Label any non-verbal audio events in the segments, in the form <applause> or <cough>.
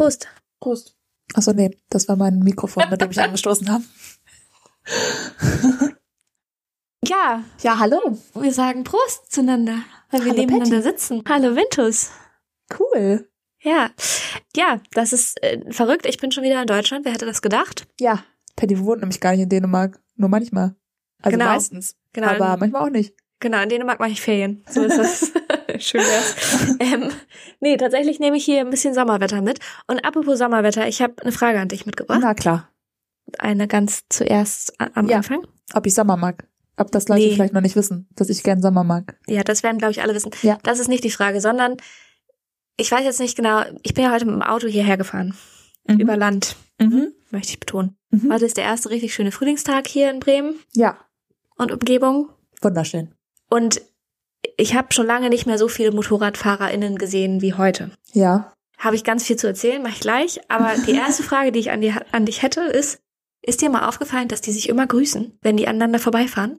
Prost. Prost. Achso, nee, das war mein Mikrofon, mit dem ich angestoßen habe. Ja, Ja, hallo. wir sagen Prost zueinander, weil wir Hallo, nebeneinander sitzen. Hallo Vintus. Cool. Ja, ja, das ist äh, verrückt. Ich bin schon wieder in Deutschland. Wer hätte das gedacht? Ja, Patty wohnt nämlich gar nicht in Dänemark. Nur manchmal. Also Genau. meistens. Genau. Aber manchmal auch nicht. Genau, in Dänemark mache ich Ferien. So ist das. <laughs> Schön wär's. <laughs> Ähm, nee, tatsächlich nehme ich hier ein bisschen Sommerwetter mit. Und apropos Sommerwetter, ich habe eine Frage an dich mitgebracht. Na klar. Eine ganz zuerst am Ja. Anfang. Ob ich Sommer mag. Ob das Leute Nee. vielleicht noch nicht wissen, dass ich gern Sommer mag. Ja, das werden, glaube ich, alle wissen. Ja. Das ist nicht die Frage, sondern ich weiß jetzt nicht genau, ich bin ja heute mit dem Auto hierher gefahren. Mhm. Über Land, Mhm. möchte ich betonen. Mhm. Heute ist der erste richtig schöne Frühlingstag hier in Bremen Ja, und Umgebung. wunderschön. Und ich habe schon lange nicht mehr so viele MotorradfahrerInnen gesehen wie heute. Ja. Habe ich ganz viel zu erzählen, mache ich gleich. Aber die <laughs> erste Frage, die ich an, die, an dich hätte, ist, ist dir mal aufgefallen, dass die sich immer grüßen, wenn die aneinander vorbeifahren?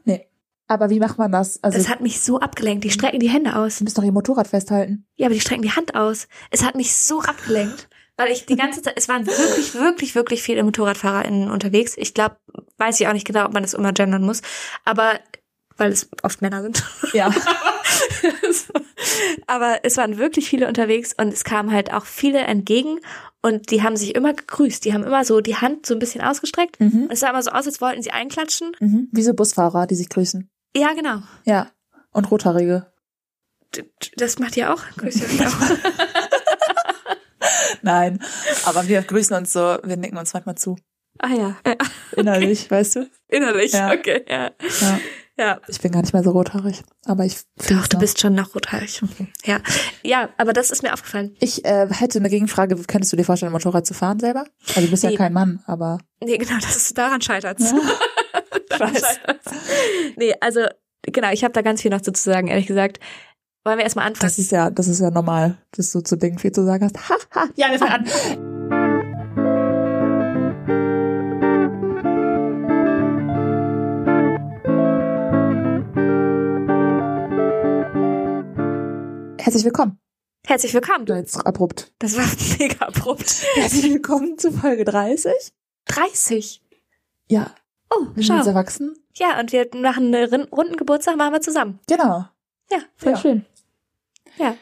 Aber wie macht man das? Also, Das hat mich so abgelenkt. Die strecken die Hände aus. du müsst doch ihr Motorrad festhalten. Ja, aber die strecken die Hand aus. Es hat mich so abgelenkt. Weil ich die ganze Zeit, es waren wirklich, wirklich, wirklich viele MotorradfahrerInnen unterwegs. Ich glaube, weiß ich auch nicht genau, ob man das immer gendern muss. Aber, weil es oft Männer sind. Ja. <laughs> aber es waren wirklich viele unterwegs und es kamen halt auch viele entgegen und die haben sich immer gegrüßt. Die haben immer so die Hand so ein bisschen ausgestreckt. mhm. Und es sah immer so aus, als wollten sie einklatschen. Mhm. Wie so Busfahrer, die sich grüßen. Ja, genau. Ja. Und Rothaarige. Das macht ihr auch? Grüßt ihr euch auch? <laughs> Nein. Aber wir grüßen uns so, wir nicken uns manchmal zu. ah ja. ja. Innerlich, weißt du? Innerlich, Ja. okay, ja. Ja. Ja, Ich bin gar nicht mehr so rothaarig. Aber ich Doch, du noch. bist schon noch rothaarig. Ja. Ja, aber das ist mir aufgefallen. Ich äh, hätte eine Gegenfrage. Könntest du dir vorstellen, Motorrad zu fahren selber? Also du bist Nee. ja kein Mann, aber. Nee, genau, das ist, daran scheitert's. Ja. <laughs> daran scheitert's. Nee, also, genau, ich habe da ganz viel noch zu sagen, ehrlich gesagt. Wollen wir erstmal anfangen? Das ist ja, das ist ja normal, dass du zu Dingen viel zu sagen hast. Ha, <laughs> ha. Ja, wir fangen an. Herzlich willkommen. Herzlich willkommen. Jetzt abrupt. Das war <laughs> mega abrupt. Herzlich willkommen zu Folge 30. 30. Ja, Oh, wir sind jetzt erwachsen. Ja, und wir machen einen runden Geburtstag, machen wir zusammen. Genau. Ja, voll Ja. schön. Ja.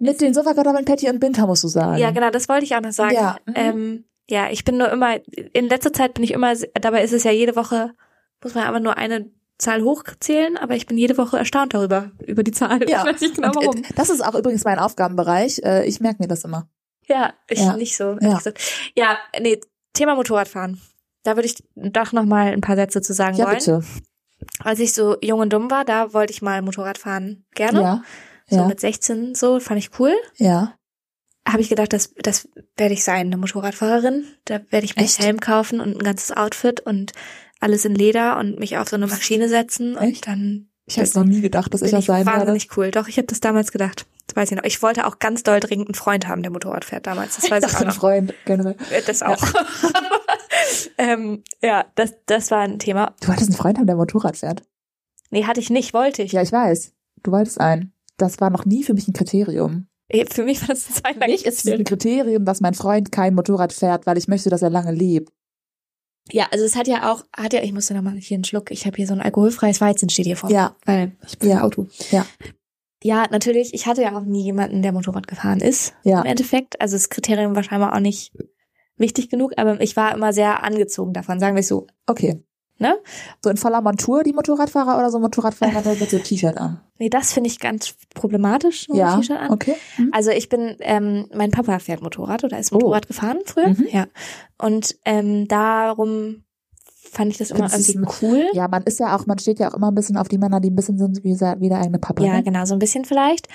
Mit den Sofakartoffeln, Patty und Binter musst du sagen. Ja, genau, das wollte ich auch noch sagen. Ja, mhm. Ähm, ja, ich bin nur immer, in letzter Zeit bin ich immer, dabei ist es ja jede Woche, muss man aber nur eine Zahl hochzählen, aber ich bin jede Woche erstaunt darüber, über die Zahl. Ja. Ich weiß nicht genau Und, äh, warum. Das ist auch übrigens mein Aufgabenbereich. Äh, Ich merke mir das immer. Ja, ich Ja. nicht so. Ja. Ja, nee, Thema Motorradfahren. Da würde ich doch noch mal ein paar Sätze zu sagen Ja, wollen. bitte. Als ich so jung und dumm war, da wollte ich mal Motorrad fahren. Gerne. Ja. So Ja. mit 16 so, fand ich cool. Ja. Habe ich gedacht, das, das werde ich sein, eine Motorradfahrerin. Da werde ich mir einen Helm kaufen und ein ganzes Outfit und alles in Leder und mich auf so eine Maschine setzen Echt? und dann Ich hätte noch nie gedacht, dass ich das ich sein werde. wahnsinnig cool. Doch, ich habe das damals gedacht. Das weiß ich noch. Ich wollte auch ganz doll dringend einen Freund haben, der Motorrad fährt damals. Das weiß <laughs> ich Ach, auch ein noch. Freund generell. Äh, Das auch. <laughs> ähm, ja, das, das war ein Thema. Du wolltest einen Freund haben, der Motorrad fährt. Nee, hatte ich nicht, wollte ich. Ja, ich weiß. Du wolltest einen. Das war noch nie für mich ein Kriterium. Eh, Für mich war das ein Für mich ist es ein Kriterium, dass mein Freund kein Motorrad fährt, weil ich möchte, dass er lange lebt. Ja, also es hat ja auch, hat ja, ich musste nochmal hier einen Schluck, ich habe hier so ein alkoholfreies Weizen steht hier vor. Ja. Weil ich bin Ja. Auto. Ja. Ja, natürlich, ich hatte ja auch nie jemanden, der Motorrad gefahren ist. Ja. Im Endeffekt. Also das Kriterium war scheinbar auch nicht wichtig genug, aber ich war immer sehr angezogen davon, sagen wir es so. Okay. Ne? So in voller Montur die Motorradfahrer oder so Motorradfahrer der mit so T-Shirt an? Nee, das finde ich ganz problematisch, so ja. T-Shirt an. Okay. Mhm. Also ich bin, ähm, mein Papa fährt Motorrad oder ist Oh. Motorrad gefahren früher. Mhm. Ja. Und ähm, darum fand ich das immer irgendwie cool. Ja, man ist ja auch, man steht ja auch immer ein bisschen auf die Männer, die ein bisschen sind wie, wie der eigene Papa. Ja, ne? genau, so ein bisschen vielleicht.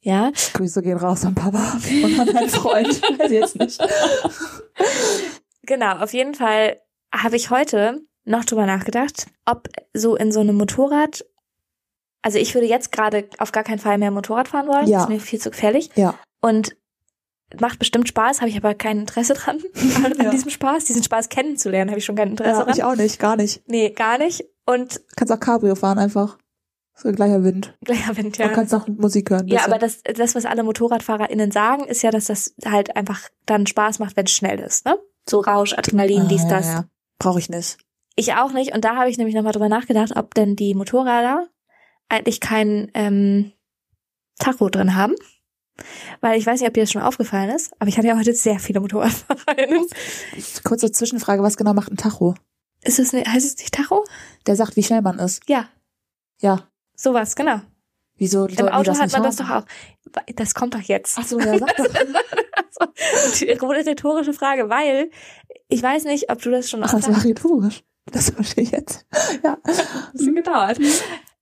Ja. Grüße gehen raus an Papa und an meinen Freund. <laughs> Weiß jetzt nicht. Genau, auf jeden Fall habe ich heute noch drüber nachgedacht, ob so in so einem Motorrad, also ich würde jetzt gerade auf gar keinen Fall mehr Motorrad fahren wollen, Ja. das ist mir viel zu gefährlich. Ja. Und macht bestimmt Spaß, habe ich aber kein Interesse dran, <laughs> an, Ja. diesem Spaß, diesen Spaß kennenzulernen, habe ich schon kein Interesse Ja, dran. ich auch nicht, gar nicht. Nee, gar nicht. Und Kannst auch Cabrio fahren einfach. So gleicher Wind. Gleicher Wind, Ja. Du kannst auch Musik hören. Ja, aber das, das, was alle MotorradfahrerInnen sagen, ist ja, dass das halt einfach dann Spaß macht, wenn es schnell ist, ne? So Rausch, Adrenalin, Ah, dies, ja, das. Ja. Brauche ich nicht. Ich auch nicht. Und da habe ich nämlich nochmal drüber nachgedacht, ob denn die Motorräder eigentlich kein ähm, Tacho drin haben. Weil ich weiß nicht, ob dir das schon aufgefallen ist, aber ich hatte ja heute sehr viele MotorradfahrerInnen. Kurze Zwischenfrage, was genau macht ein Tacho? Ist es ne, heißt es nicht Tacho? Der sagt, wie schnell man ist. Ja, Ja. sowas, genau. Wieso Im Auto das hat nicht man das haben? doch auch. Das kommt doch jetzt. Ach so, ja, sag doch. <laughs> Die rhetorische Frage, weil ich weiß nicht, ob du das schon Ach, das war rhetorisch. Das <laughs> verstehe ich jetzt. Ja. bisschen gedauert.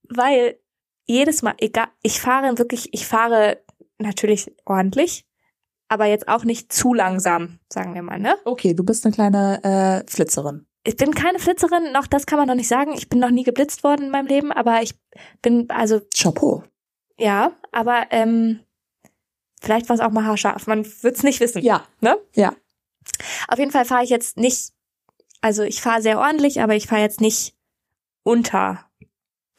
Weil jedes Mal, egal, ich fahre wirklich, ich fahre natürlich ordentlich, aber jetzt auch nicht zu langsam, sagen wir mal, ne? Okay, du bist eine kleine äh, Flitzerin. Ich bin keine Flitzerin, noch das kann man noch nicht sagen. Ich bin noch nie geblitzt worden in meinem Leben, aber ich bin, also, Chapeau. ja, aber ähm, vielleicht war es auch mal haarscharf. Man wird's nicht wissen. Ja. Ne? Ja. Auf jeden Fall fahre ich jetzt nicht, also ich fahre sehr ordentlich, aber ich fahre jetzt nicht unter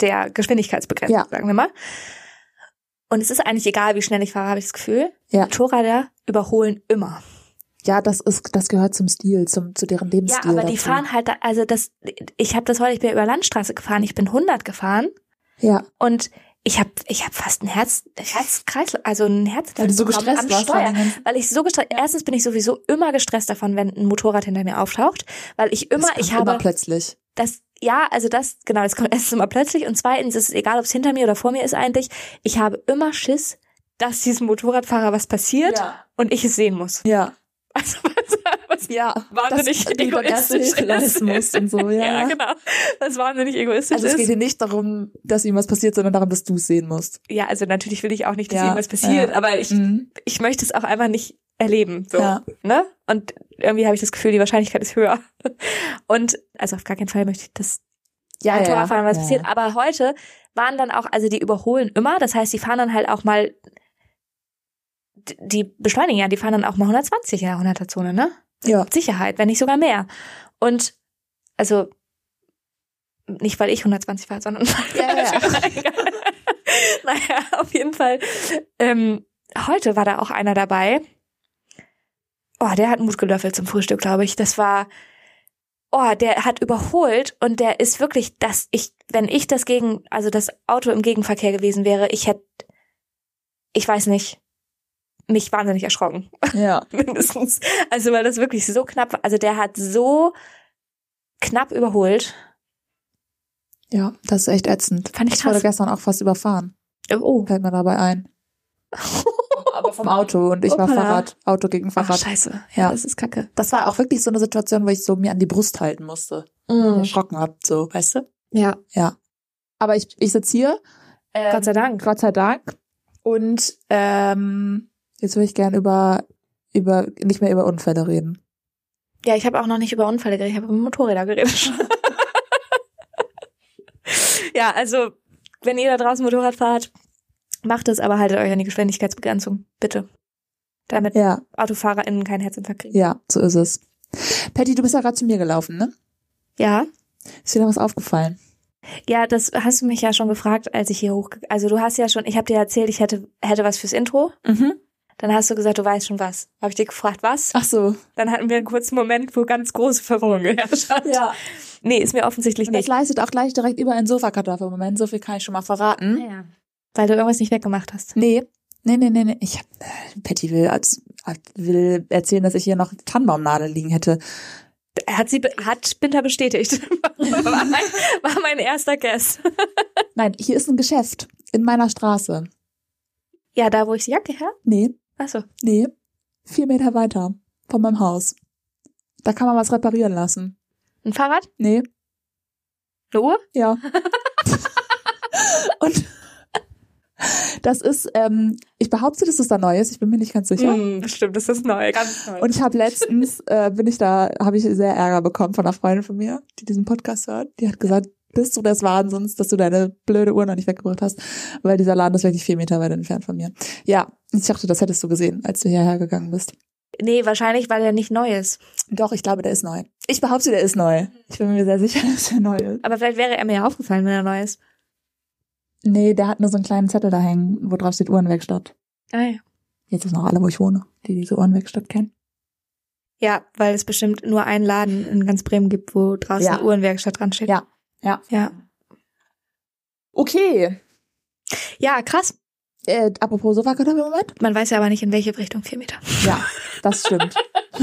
der Geschwindigkeitsbegrenzung, Ja. sagen wir mal. Und es ist eigentlich egal, wie schnell ich fahre, habe ich das Gefühl. Ja. Motorräder überholen immer. Ja, das ist, das gehört zum Stil, zum, zu deren Ja, Lebensstil. aber die dazu. fahren halt, also das, ich habe das heute, ich bin über Landstraße gefahren, ich bin 100 gefahren Ja. und ich habe ich hab fast ein Herz, Herzkreis, also ein Herz Weil du so gestresst am warst. Steuer. ganzen- Weil ich so gestresst, erstens bin ich sowieso immer gestresst davon, wenn ein Motorrad hinter mir auftaucht, weil ich immer, Das kommt ich habe immer plötzlich. das, ja, also das, genau, das kommt <laughs> erstens immer plötzlich und zweitens ist es egal, ob es hinter mir oder vor mir ist eigentlich, ich habe immer Schiss, dass diesem Motorradfahrer was passiert Ja. und ich es sehen muss. Ja. <laughs> Also was, was Ja. wahnsinnig erste egoistisch musst und so, <laughs> ja. ja, genau. Was wahnsinnig egoistisch Also es geht ist. hier nicht darum, dass ihm was passiert, sondern darum, dass du es sehen musst. Ja, also natürlich will ich auch nicht, dass Ja, irgendwas passiert, ja. aber ich, Mhm. ich möchte es auch einfach nicht erleben. So, Ja. ne? Und irgendwie habe ich das Gefühl, die Wahrscheinlichkeit ist höher. Und also auf gar keinen Fall möchte ich das Ja, ja, Motorradfahren, was ja. passiert. Aber heute waren dann auch, also die überholen immer, das heißt, die fahren dann halt auch mal, die beschleunigen ja, die fahren dann auch mal 120 in der 100er Zone, ne? Ja. Mit Sicherheit, wenn nicht sogar mehr. Und, also, nicht weil ich 120 fahre, sondern Ja, ja. <laughs> naja, auf jeden Fall. Ähm, heute war da auch einer dabei. Oh, der hat Mut gelöffelt zum Frühstück, glaube ich. Das war, oh, der hat überholt und der ist wirklich, dass ich, wenn ich das gegen, also das Auto im Gegenverkehr gewesen wäre, ich hätte, ich weiß nicht, mich wahnsinnig erschrocken, Ja. <laughs> mindestens. Also weil das wirklich so knapp war. Also der hat so knapp überholt. Ja, das ist echt ätzend. Fand ich Ich wurde krass. gestern auch fast überfahren. Oh. Fällt mir dabei ein. Aber vom Auto und ich war Hoppala. Fahrrad, Auto gegen Ach, Fahrrad. scheiße. Ja, das ist kacke. Das war auch wirklich so eine Situation, wo ich so mir an die Brust halten musste. Erschrocken hab, so, weißt du? Ja. Ja. Aber ich, ich sitze hier. Ähm, Gott sei Dank. Gott sei Dank. Und ähm, jetzt würde ich gern über, über, nicht mehr über Unfälle reden. Ja, ich habe auch noch nicht über Unfälle geredet, ich habe über Motorräder geredet. <laughs> ja, also, wenn ihr da draußen Motorrad fahrt, macht es, aber haltet euch an die Geschwindigkeitsbegrenzung, bitte. Damit Ja, AutofahrerInnen keinen Herzinfarkt kriegen. ja, so ist es. Patty, du bist ja gerade zu mir gelaufen, ne? Ja. Ist dir da was aufgefallen? Ja, das hast du mich ja schon gefragt, als ich hier hoch, also du hast ja schon, ich habe dir erzählt, ich hätte hätte was fürs Intro. Mhm. Dann hast du gesagt, du weißt schon was. Habe ich dir gefragt, was? Ach so. Dann hatten wir einen kurzen Moment, wo ganz große Verwirrung geherrscht hat. Ja. Nee, ist mir offensichtlich Und das nicht. leistet auch gleich direkt über ein Sofakartoffel. im Moment, so viel kann ich schon mal verraten. Ja. Weil du irgendwas nicht weggemacht hast. Nee. Nee, nee, nee, nee. Ich hab, äh, Patty will, als, will erzählen, dass ich hier noch Tannenbaumnadeln liegen hätte. Hat sie, hat Binter bestätigt. <laughs> war, mein, war mein erster Guess. <laughs> Nein, hier ist ein Geschäft in meiner Straße. Ja, da wo ich die Jacke her? Nee, Achso. nee. Vier Meter weiter von meinem Haus. Da kann man was reparieren lassen. Ein Fahrrad? Nee, Eine Uhr? ja. <laughs> Und das ist, ähm, ich behaupte, dass es da neu ist. Ich bin mir nicht ganz sicher. Mm, bestimmt, das ist neu, ganz neu. Und ich habe letztens, äh, bin ich da, habe ich sehr Ärger bekommen von einer Freundin von mir, die diesen Podcast hört. Die hat gesagt, bist du des Wahnsinns, dass du deine blöde Uhr noch nicht weggebracht hast, weil dieser Laden ist wirklich vier Meter weit entfernt von mir. Ja, ich dachte, das hättest du gesehen, als du hierher gegangen bist. nee, wahrscheinlich, weil er nicht neu ist. Doch, ich glaube, der ist neu. Ich behaupte, der ist neu. Ich bin mir sehr sicher, <laughs> dass er neu ist. Aber vielleicht wäre er mir ja aufgefallen, wenn er neu ist. Nee, der hat nur so einen kleinen Zettel da hängen, wo drauf steht Uhrenwerkstatt. Ah, ja. Jetzt wissen auch alle, wo ich wohne, die diese Uhrenwerkstatt kennen. ja, weil es bestimmt nur einen Laden in ganz Bremen gibt, wo draußen Ja. Uhrenwerkstatt dran steht. Ja, ja. Ja. Okay. Ja, krass. Äh, apropos Sofakartoffel-Moment. Man weiß ja aber nicht, in welche Richtung vier Meter. Ja, das stimmt. <laughs>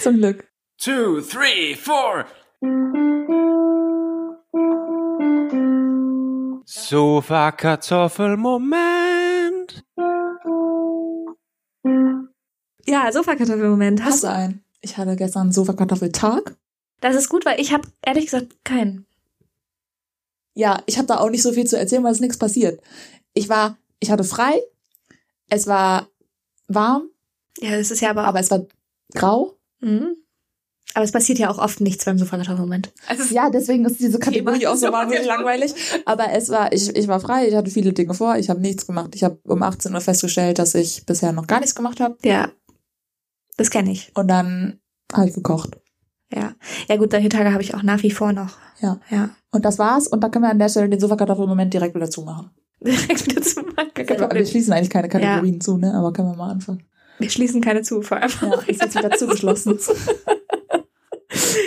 Zum Glück. two, three, four. Sofa Kartoffelmoment. Ja, Sofakartoffelmoment. Hast Hast du einen? Ich hatte gestern einen Sofakartoffeltag. Das ist gut, weil ich habe ehrlich gesagt keinen. Ja, ich habe da auch nicht so viel zu erzählen, weil es nichts passiert. Ich war, ich hatte frei. Es war warm, Ja, das ist ja aber aber es war grau. Mhm. Aber es passiert ja auch oft nichts beim Sofakartoffelmoment. Also Ja, deswegen ist diese Kategorie auch so wahnsinnig langweilig. Aber es war, ich, ich war frei, ich hatte viele Dinge vor, ich habe nichts gemacht. Ich habe um 18 Uhr festgestellt, dass ich bisher noch gar nichts gemacht habe. ja, das kenne ich. Und dann habe ich gekocht. Ja, ja gut, solche Tage habe ich auch nach wie vor noch. Ja. Ja. Und das war's. Und da können wir an der Stelle den Sofakartoffelmoment direkt wieder zumachen. <laughs> Direkt wieder zu machen. Gar kein Wir Problem. schließen eigentlich keine Kategorien zu, ne? Aber können wir mal anfangen. Wir schließen keine zu, vor allem. Ja, ist jetzt wieder <laughs> zugeschlossen.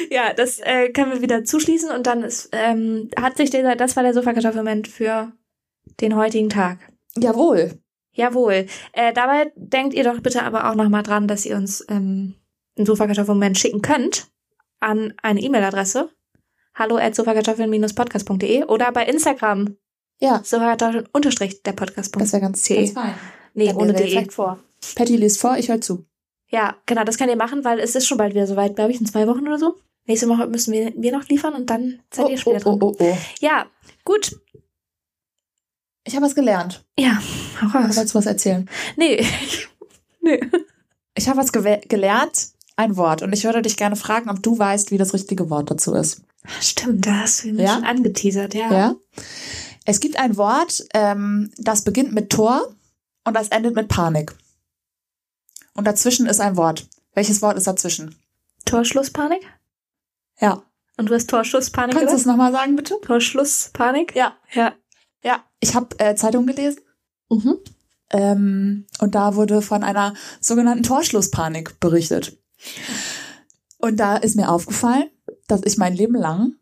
Ja, das äh, können wir wieder zuschließen und dann ist, ähm, hat sich dieser, das war der Sofakartoffelmoment für den heutigen Tag. Jawohl. Jawohl. Äh, dabei denkt ihr doch bitte aber auch nochmal dran, dass ihr uns ähm, einen Sofakartoffelmoment schicken könnt an eine E-Mail-Adresse hallo at sofakartoffeln-podcast.de oder bei Instagram Ja, sofakartoffeln unterstrich der Podcast. das wäre ganz, ganz fein. Nee, Dann ohne de. vor. Patty liest vor, ich höre zu. Ja, genau, das könnt ihr machen, weil es ist schon bald wieder soweit, glaube ich, in zwei Wochen oder so. Nächste Woche müssen wir, wir noch liefern und dann seid ihr oh, später oh, dran. oh, oh. Ja, gut. Ich habe was gelernt. Ja, hau raus. Wolltest du was erzählen? Nee. <laughs> nee. Ich habe was gelernt, ein Wort. Und ich würde dich gerne fragen, ob du weißt, wie das richtige Wort dazu ist. Stimmt, da hast du mich Ja? schon angeteasert, ja. Ja? Es gibt ein Wort, ähm, das beginnt mit Tor und das endet mit Panik. Und dazwischen ist ein Wort. Welches Wort ist dazwischen? Torschlusspanik? Ja. Und du hast Torschusspanik Kannst du es nochmal sagen, bitte? Torschlusspanik? Ja. Ja. Ja. Ich habe äh, Zeitung gelesen Mhm. ähm, und da wurde von einer sogenannten Torschlusspanik berichtet. Und da ist mir aufgefallen, dass ich mein Leben lang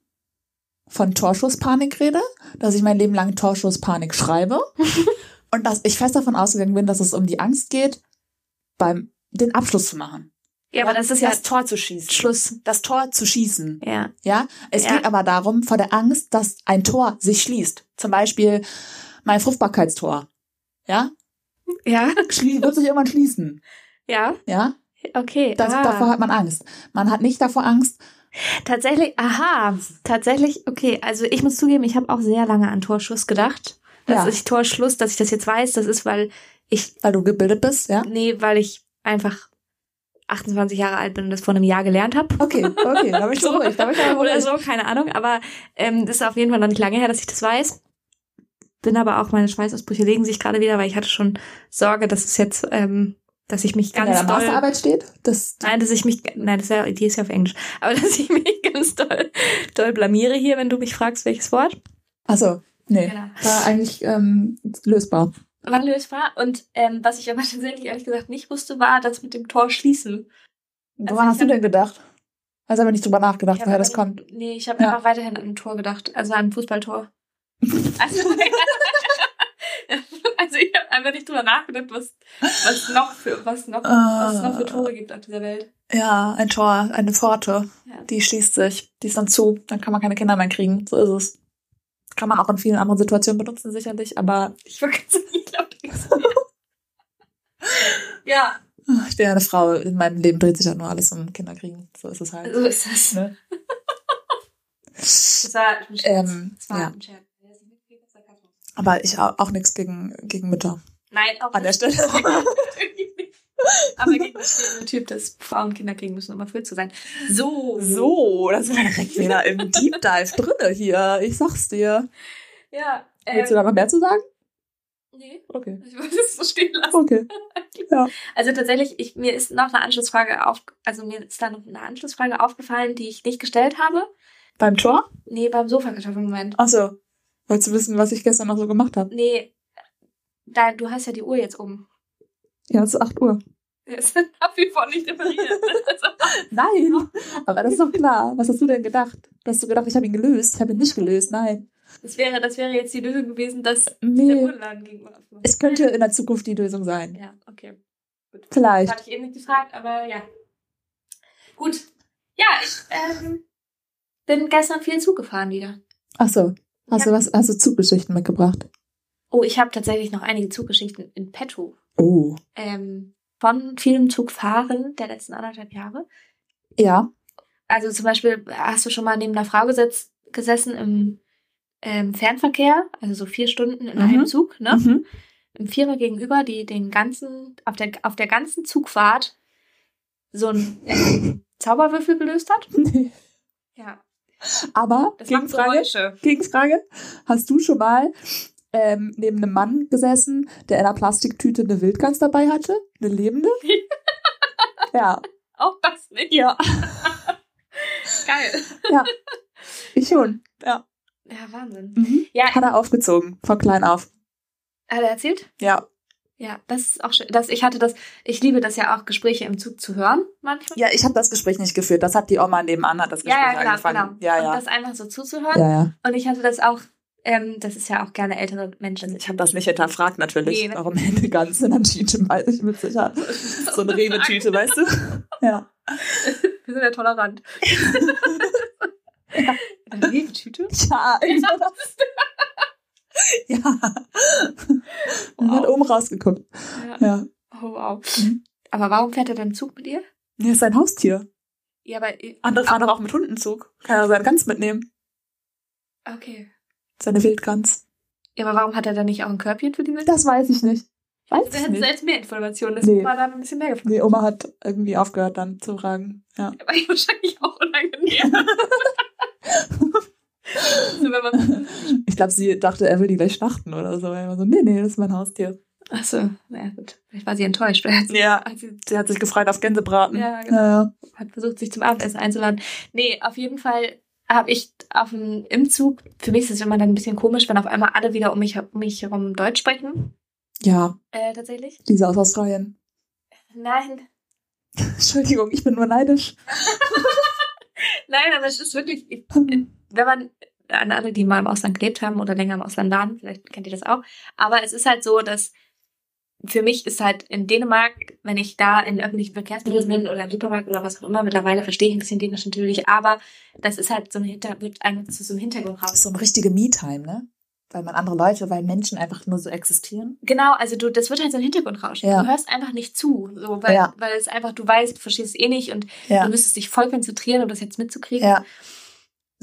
von Torschusspanik rede, dass ich mein Leben lang Torschusspanik schreibe <laughs> und dass ich fest davon ausgegangen bin, dass es um die Angst geht, beim den Abschluss zu machen. Ja, aber das ist ja das Tor zu schießen. Schluss. Das Tor zu schießen. Ja. Ja, es Ja. geht aber darum, vor der Angst, dass ein Tor sich schließt. Zum Beispiel mein Fruchtbarkeitstor. Ja, Ja. Schlie wird sich irgendwann schließen. Ja. Ja, Okay. das, ah. davor hat man Angst. Man hat nicht davor Angst. Tatsächlich, aha, tatsächlich, okay. Also ich muss zugeben, ich habe auch sehr lange an Torschuss gedacht. Dass Ja. ich Torschluss, dass ich das jetzt weiß, das ist, weil ich, Weil du gebildet bist, ja? nee, weil ich einfach 28 Jahre alt bin und das vor einem Jahr gelernt habe. Okay, okay, da bin ich <laughs> So. beruhigt. Da bin ich Oder so, keine Ahnung. Aber ähm, das ist auf jeden Fall noch nicht lange her, dass ich das weiß. Bin aber auch, meine Schweißausbrüche legen sich gerade wieder, weil ich hatte schon Sorge, dass es jetzt, ähm, dass ich mich In ganz deiner doll... Masterarbeit steht, das, Nein, dass ich mich, nein, das ist ja, die ist ja auf Englisch. Aber <laughs> dass ich mich ganz doll, doll blamiere hier, wenn du mich fragst, welches Wort. achso, nee, Genau. war eigentlich ähm, lösbar. Wann lösbar? Und ähm, was ich aber tatsächlich ehrlich gesagt nicht wusste, war das mit dem Tor schließen. Also Woran ich hast du denn gedacht? Hast aber nicht drüber nachgedacht, woher das kommt. nicht- Nee, ich habe Ja. einfach weiterhin an ein Tor gedacht. Also an ein Fußballtor. <laughs> Also, <laughs> also ich habe einfach nicht drüber nachgedacht, was, was noch für was noch, was es noch für Tore gibt auf dieser Welt. Ja, ein Tor, eine Pforte, Ja. die schließt sich, die ist dann zu, dann kann man keine Kinder mehr kriegen. So ist es. Kann man auch in vielen anderen Situationen benutzen, sicherlich, aber Ich war ganz ich glaube, <laughs> Ja, ich bin ja eine Frau, in meinem Leben dreht sich ja nur alles um Kinderkriegen. So ist es halt. so ist es. Ne? Das war ein Scherz. Ähm, Das war ja. ein Scherz. Wer es nicht mitkriegt, ist Sarkasmus. Aber ich auch, auch nichts gegen, gegen Mütter Nein, auch an der. Stelle. <laughs> Aber gegen das <laughs> Stereotyp, dass Frauen Kinder kriegen müssen, um erfüllt zu sein. So. so, da sind wir direkt wieder im Deep Dive drinne hier. Ich sag's dir. Ja. Willst du da noch mehr zu sagen? nee, Okay. ich wollte es so stehen lassen. Okay. <laughs> Also tatsächlich, ich, mir ist noch eine Anschlussfrage auf, also mir ist da noch eine Anschlussfrage aufgefallen, die ich nicht gestellt habe. Beim Tor? Nee, beim Sofakartoffelmoment. Ach so. Wolltest du wissen, was ich gestern noch so gemacht habe? Nee, da, du hast ja die Uhr jetzt um. Ja, es ist 8 Uhr. Das ist nach wie vor nicht repariert. Also, <laughs> Nein, aber das ist doch klar. Was hast du denn gedacht? Hast du gedacht, ich habe ihn gelöst? Ich habe ihn nicht gelöst, nein. das, wäre, das wäre jetzt die Lösung gewesen, dass der Nee, Uhrenladen gegenüber aufmacht. es könnte in der Zukunft die Lösung sein. Ja, okay. Gut. Das Vielleicht. hatte ich eben nicht gefragt, aber ja. Gut. Ja, ich ähm, bin gestern viel Zug gefahren wieder. Ach so. Hast du was, du Zuggeschichten mitgebracht? Oh, ich habe tatsächlich noch einige Zuggeschichten in petto. Oh. Ähm, von vielem Zugfahren der letzten anderthalb Jahre. Ja. Also zum Beispiel hast du schon mal neben einer Frau gesetz, gesessen im ähm, Fernverkehr, also so vier Stunden in Mhm. einem Zug, ne? Mhm. Im Vierer gegenüber, die den ganzen, auf der, auf der ganzen Zugfahrt so einen ähm, Zauberwürfel gelöst hat. <laughs> Ja, Aber, das Gegenfrage. Gegenfrage, hast du schon mal ähm, neben einem Mann gesessen, der in einer Plastiktüte eine Wildgans dabei hatte? Eine lebende? <laughs> ja. Auch das nicht. Ja. <laughs> Geil. Ich schon. Ja. Ja, Wahnsinn. Mhm. Ja, Hat er aufgezogen, von klein auf. hat er erzählt? Ja. Ja, das ist auch schön. Das, ich hatte das, ich liebe das ja auch, Gespräche im Zug zu hören, manchmal. Ja, ich habe das Gespräch nicht geführt. Das hat die Oma nebenan, hat das Gespräch ja, ja genau, angefangen. genau. Ja, Und ja. das einfach so zuzuhören. Ja, ja. Und ich hatte das auch, ähm, das ist ja auch gerne ältere Menschen. Ich habe das nicht hinterfragt natürlich. Nee, ne? Warum <laughs> Hände ganz in der Tüte, weiß ich mit Sicherheit. <laughs> So eine Rewe-Tüte, weißt du? <laughs> Ja. Wir sind ja tolerant. Eine Rewe-Tüte? Ja, ich war. <laughs> Ja. Und hat oben rausgeguckt. Ja. Ja. Oh, wow. Mhm. Aber warum fährt er dann Zug mit ihr? Nee, ist sein Haustier. Ja, aber, Andere fahren doch auch mit Hundenzug. Kann er seine Gans mitnehmen. okay. Seine Wildgans. Ja, aber warum hat er dann nicht auch ein Körbchen für die Welt? Das weiß ich nicht. Weiß ich nicht. jetzt mehr Informationen. Das Nee. war dann ein bisschen mehr gefragt. Nee, Oma hat irgendwie aufgehört dann zu fragen. Ja. <laughs> Aber ich wahrscheinlich auch unangenehm. <laughs> so, <laughs> Ich glaube, sie dachte, er will die gleich schlachten oder so. Er war so, nee, nee, das ist mein Haustier. Achso, naja, gut. Vielleicht war sie enttäuscht. Sie, Ja. sie Sie hat sich gefreut auf Gänsebraten. Ja, genau. ja. hat versucht, sich zum Abendessen einzuladen. Nee, auf jeden Fall habe ich auf dem, im Zug, für mich ist es immer dann ein bisschen komisch, wenn auf einmal alle wieder um mich, um mich herum Deutsch sprechen. Ja, Äh, tatsächlich. Lisa aus Australien. Nein. <laughs> Entschuldigung, ich bin nur neidisch. <laughs> Nein, aber es ist wirklich, ich, wenn man, an alle, die mal im Ausland gelebt haben oder länger im Ausland waren, vielleicht kennt ihr das auch. Aber es ist halt so, dass für mich ist halt in Dänemark, wenn ich da in öffentlichen Verkehrsmitteln bin oder im Supermarkt oder was auch immer, mittlerweile verstehe ich ein bisschen Dänisch natürlich, aber das ist halt so ein Hinter, wird einem zu so einem Hintergrund raus. So eine richtige Me-Time, ne? Weil man andere Leute, weil Menschen einfach nur so existieren. Genau, also du, das wird halt so ein Hintergrundrauschen. Ja. Du hörst einfach nicht zu, so, weil, Ja. weil es einfach, du weißt, du verstehst es eh nicht und Ja. du müsstest dich voll konzentrieren, um das jetzt mitzukriegen. Ja.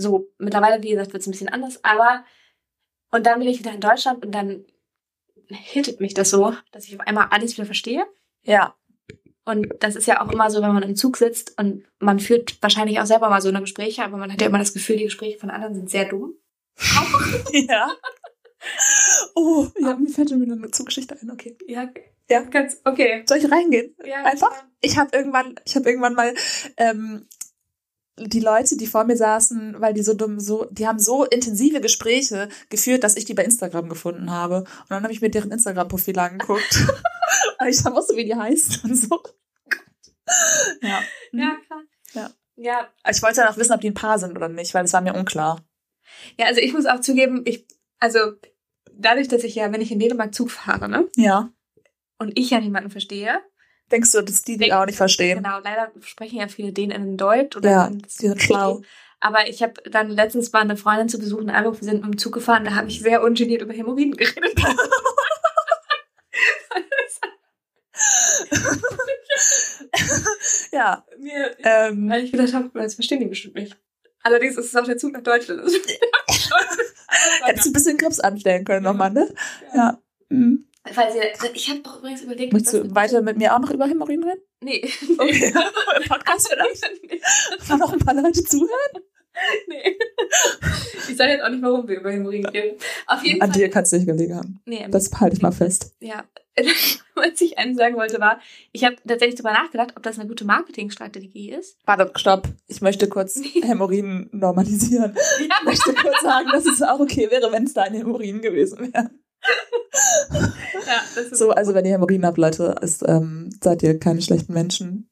So, mittlerweile, wie gesagt, wird es ein bisschen anders, aber und dann bin ich wieder in Deutschland und dann hittet mich das so, dass ich auf einmal alles wieder verstehe. Ja. Und das ist ja auch immer so, wenn man im Zug sitzt und man führt wahrscheinlich auch selber mal so eine Gespräche, aber man hat ja immer das Gefühl, die Gespräche von anderen sind sehr dumm. <laughs> Ja. Oh, ja, mir fällt schon wieder eine Zugeschichte ein, okay. Ja, Ja. ganz okay. Soll ich reingehen? Ja, Einfach? Ich habe irgendwann, ich habe irgendwann mal ähm, die Leute, die vor mir saßen, weil die so dumm, so, die haben so intensive Gespräche geführt, dass ich die bei Instagram gefunden habe. Und dann habe ich mir deren Instagram-Profil angeguckt, <laughs> weil ich wusste, wie die heißt und so. <laughs> Ja. Ja, klar. Ja. Ja, Ich wollte danach wissen, ob die ein Paar sind oder nicht, weil es war mir unklar. Ja, also ich muss auch zugeben, ich, also dadurch, dass ich ja, wenn ich in Dänemark Zug fahre, ne, Ja. und ich ja niemanden verstehe, Denkst du, dass die die auch nicht verstehen? genau, leider sprechen ja viele Dänen in Deutsch oder Ja, in- die sind schlau. Aber ich habe dann letztens mal eine Freundin zu besuchen angerufen, wir sind mit dem Zug gefahren, da habe ich sehr ungeniert über Hämorrhoiden geredet. <laughs> Ja. Mir, Ähm, weil ich gedacht habe, das verstehen die bestimmt nicht. Allerdings ist es auch der Zug nach Deutschland. <laughs> <laughs> hättest du ein bisschen Grips anstellen können nochmal, ne? Ja. Mhm. Falls ihr, ich habe auch übrigens überlegt, Möchtest du weiter mit mir auch noch über Hämorrhoiden reden? Nee. Okay. <laughs> Im Podcast vielleicht? <laughs> nee. Wollen noch ein paar Leute zuhören? nee. Ich sage jetzt auch nicht, warum wir über Hämorrhoiden reden. Auf jeden An Fall. dir kannst du nicht gelegen haben. Nee, Das halte ich mal fest. ja, <laughs> was ich einen sagen wollte, war, ich habe tatsächlich darüber nachgedacht, ob das eine gute Marketingstrategie ist. Warte, stopp. Ich möchte kurz Hämorrhoiden normalisieren. Ich möchte kurz sagen, dass es auch okay wäre, wenn es deine Hämorrhoiden gewesen wären. Ja, das So, also wenn ihr Hämorrhoiden habt, Leute, ist, ähm, seid ihr keine schlechten Menschen.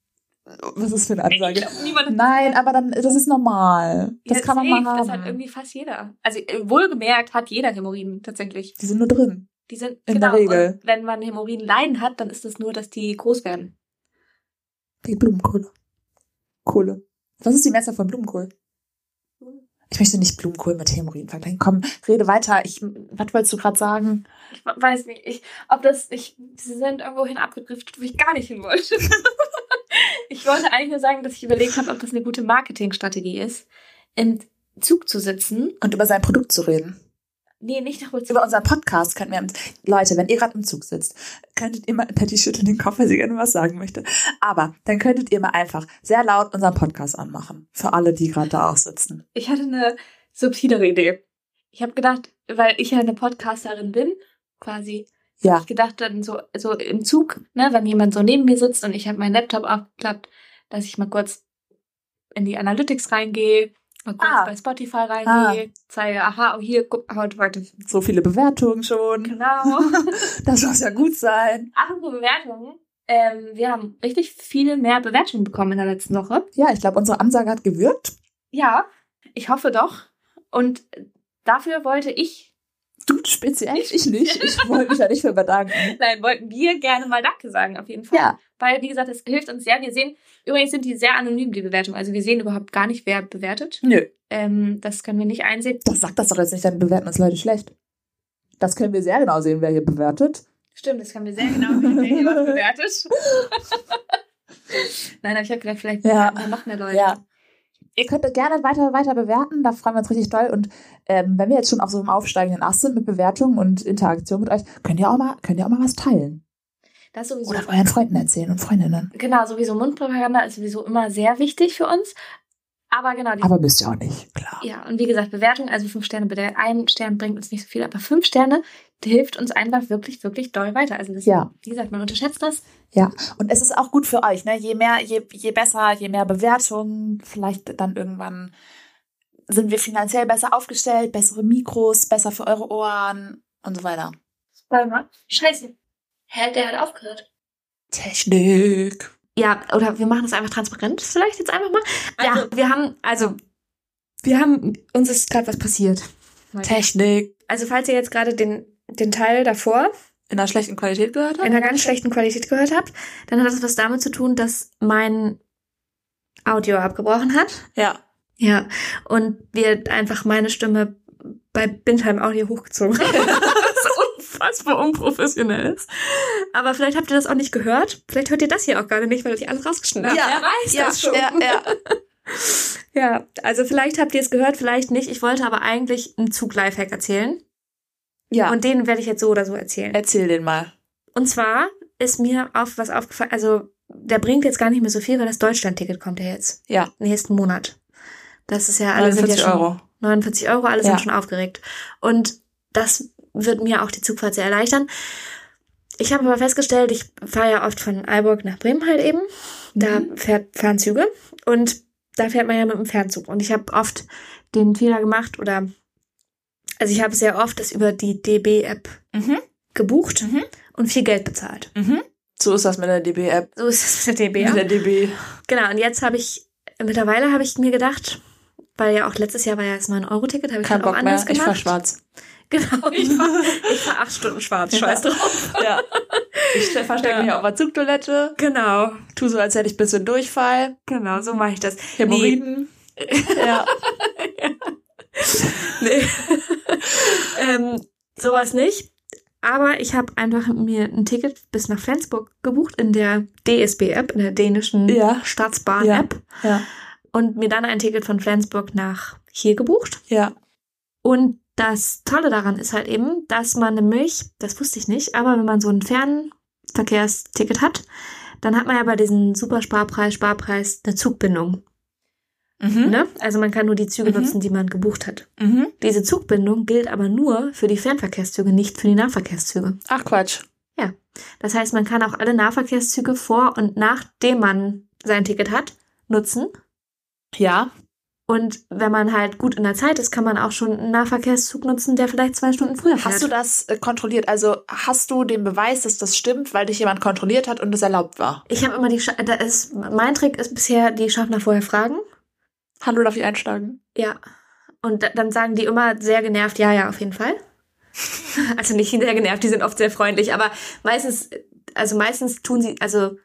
Was ist für eine Ansage? glaub, Nein, aber dann, das ist normal. Das Ja, kann man safe, mal Das hat haben. irgendwie fast jeder. Also äh, wohlgemerkt hat jeder Hämorrhoiden tatsächlich. Die sind nur drin. Die sind In genau, der Regel. Wenn man Hämorrhoiden leiden hat, dann ist es nur, dass die groß werden. Die Blumenkohle. Kohle. Was ist die Messer von Blumenkohl? Ich möchte nicht Blumenkohl mit Hämorrhoiden vergleichen. Komm, rede weiter. Ich, was wolltest du gerade sagen? Ich weiß nicht, ich, ob das, ich, sie sind irgendwohin abgedriftet, wo ich gar nicht hin wollte. <laughs> ich wollte eigentlich nur sagen, dass ich überlegt habe, ob das eine gute Marketingstrategie ist, im Zug zu sitzen. Und über sein Produkt zu reden. Nee, nicht nach Holz. Über unseren Podcast könnten wir, Leute, wenn ihr gerade im Zug sitzt, könntet ihr mal, Patty schüttelt den Kopf, weil sie gerne was sagen möchte. Aber dann könntet ihr mal einfach sehr laut unseren Podcast anmachen. Für alle, die gerade da auch sitzen. Ich hatte eine subtilere Idee. Ich habe gedacht, weil ich ja eine Podcasterin bin, quasi, Ja. ich gedacht dann so, so im Zug, ne, wenn jemand so neben mir sitzt und ich habe meinen Laptop aufgeklappt, dass ich mal kurz in die Analytics reingehe, mal kurz Ah. bei Spotify reingehe, zeige, aha, oh hier, guck, heute, warte. So viele Bewertungen schon. Genau. <laughs> Das muss ja gut sein. Apropos Bewertungen. Ähm, wir haben richtig viele mehr Bewertungen bekommen in der letzten Woche. Ja, ich glaube, unsere Ansage hat gewirkt. Ja, ich hoffe doch. Und dafür wollte ich Du speziell, ich nicht. Ich <laughs> wollte mich ja nicht für bedanken. Nein, wollten wir gerne mal Danke sagen, auf jeden Fall. Ja. Weil, wie gesagt, es hilft uns sehr. Wir sehen, übrigens sind die sehr anonym, die Bewertungen. Also wir sehen überhaupt gar nicht, wer bewertet. Nö. Ähm, das können wir nicht einsehen. Das sagt das doch jetzt nicht, dann bewerten uns Leute schlecht. Das können wir sehr genau sehen, wer hier bewertet. Stimmt, das können wir sehr genau sehen, wer hier was <laughs> bewertet. <laughs> Nein, aber ich habe gedacht, vielleicht Ja. noch mehr Leute. Ja. Ihr könnt gerne weiter, weiter bewerten, da freuen wir uns richtig doll. Und ähm, wenn wir jetzt schon auf so einem aufsteigenden Ast sind mit Bewertungen und Interaktion mit euch, könnt ihr auch mal, könnt ihr auch mal was teilen. Das sowieso. Oder euren Freunden erzählen und Freundinnen. Genau, sowieso Mundpropaganda ist sowieso immer sehr wichtig für uns. Aber genau, die Aber müsst ihr auch nicht, klar. Ja, und wie gesagt, Bewertung, also fünf Sterne, bitte ein Stern bringt uns nicht so viel, aber fünf Sterne hilft uns einfach wirklich, wirklich doll weiter. Also das, Ja. wie gesagt, man unterschätzt das. Ja, und es ist auch gut für euch, ne? Je mehr, je, je besser, je mehr Bewertungen, vielleicht dann irgendwann sind wir finanziell besser aufgestellt, bessere Mikros, besser für eure Ohren und so weiter. Warte mal. Scheiße. Hä, der hat aufgehört. Technik. Ja, oder wir machen das einfach transparent, vielleicht jetzt einfach mal. Also, wir haben, also, wir haben, uns ist gerade was passiert. Technik. Also, falls ihr jetzt gerade den, den Teil davor In einer schlechten Qualität gehört in einer ganz schlechten Qualität gehört habt, dann hat das was damit zu tun, dass mein Audio abgebrochen hat. Ja. Ja, und wir einfach meine Stimme bei Bindheim Audio hochgezogen haben. <laughs> Was unfassbar unprofessionell ist. Aber vielleicht habt ihr das auch nicht gehört. Vielleicht hört ihr das hier auch gerade nicht, weil ich alles rausgeschnitten habe. Ja, Wer weiß ja, das schon. ja, ja. <laughs> Ja, also vielleicht habt ihr es gehört, vielleicht nicht. Ich wollte aber eigentlich einen Zug-Lifehack erzählen. Ja. Und den werde ich jetzt so oder so erzählen. erzähl den mal. Und zwar ist mir auf was aufgefallen, also der bringt jetzt gar nicht mehr so viel, weil das Deutschland-Ticket kommt ja jetzt. Ja. Nächsten Monat. Das ist ja, alle sind ja 49 schon, Euro. 49 Euro, alle Ja. sind schon aufgeregt. Und das wird mir auch die Zugfahrt sehr erleichtern. Ich habe aber festgestellt, ich fahre ja oft von Aalborg nach Bremen halt eben. Da Mhm. fährt, fahren Züge. Und da fährt man ja mit dem Fernzug. Und ich habe oft den Fehler gemacht oder, also ich habe sehr oft das über die DB-App Mhm. gebucht Mhm. und viel Geld bezahlt. Mhm. So ist das mit der DB-App. So ist es mit der DB. Mit der DB. Genau, und jetzt habe ich, mittlerweile habe ich mir gedacht, weil ja auch letztes Jahr war ja das 9-Euro-Ticket, habe ich Kein dann auch Bock mehr. anders Ich fahr gemacht. schwarz. <laughs> Genau, ich fahr, ich fahr acht Stunden schwarz, scheiß drauf. Ja. Ich verstecke Ja. mich auf der Zugtoilette. Genau, Tu so, als hätte ich ein bisschen Durchfall. genau, so mache ich das. Hämorrhoiden. <laughs> Ja. Nee. <laughs> ähm, sowas nicht. Aber ich habe einfach mir ein Ticket bis nach Flensburg gebucht in der DSB-App, in der dänischen Ja. Staatsbahn-App. Ja. Und mir dann ein Ticket von Flensburg nach hier gebucht. Ja. Und das Tolle daran ist halt eben, dass man nämlich, das wusste ich nicht, aber wenn man so ein Fernverkehrsticket hat, dann hat man ja bei diesem Supersparpreis, Sparpreis eine Zugbindung. Mhm. Ne? Also man kann nur die Züge Mhm. nutzen, die man gebucht hat. Mhm. Diese Zugbindung gilt aber nur für die Fernverkehrszüge, nicht für die Nahverkehrszüge. Ach Quatsch. Das heißt, man kann auch alle Nahverkehrszüge vor und nachdem man sein Ticket hat, nutzen. Ja. Und wenn man halt gut in der Zeit ist, kann man auch schon einen Nahverkehrszug nutzen, der vielleicht zwei Stunden früher fährt. Hast du das äh, kontrolliert? Also hast du den Beweis, dass das stimmt, weil dich jemand kontrolliert hat und es erlaubt war? Ich habe immer die, Scha da ist, mein Trick ist bisher, die Schaffner vorher fragen. Hallo, darf ich einsteigen? Ja. Und da, dann sagen die immer sehr genervt, ja, ja, auf jeden Fall. <laughs> also nicht sehr genervt, die sind oft sehr freundlich, aber meistens, also meistens tun sie, also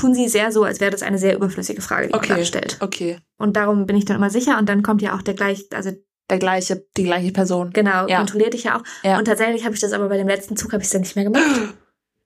tun sie sehr so, als wäre das eine sehr überflüssige Frage, die man da stellt. Okay. Und darum bin ich dann immer sicher und dann kommt ja auch der gleich, also Der gleiche, die gleiche Person. genau, Ja. kontrolliert dich ja auch. Ja. Und tatsächlich habe ich das aber bei dem letzten Zug habe ich es dann nicht mehr gemacht. <gasps>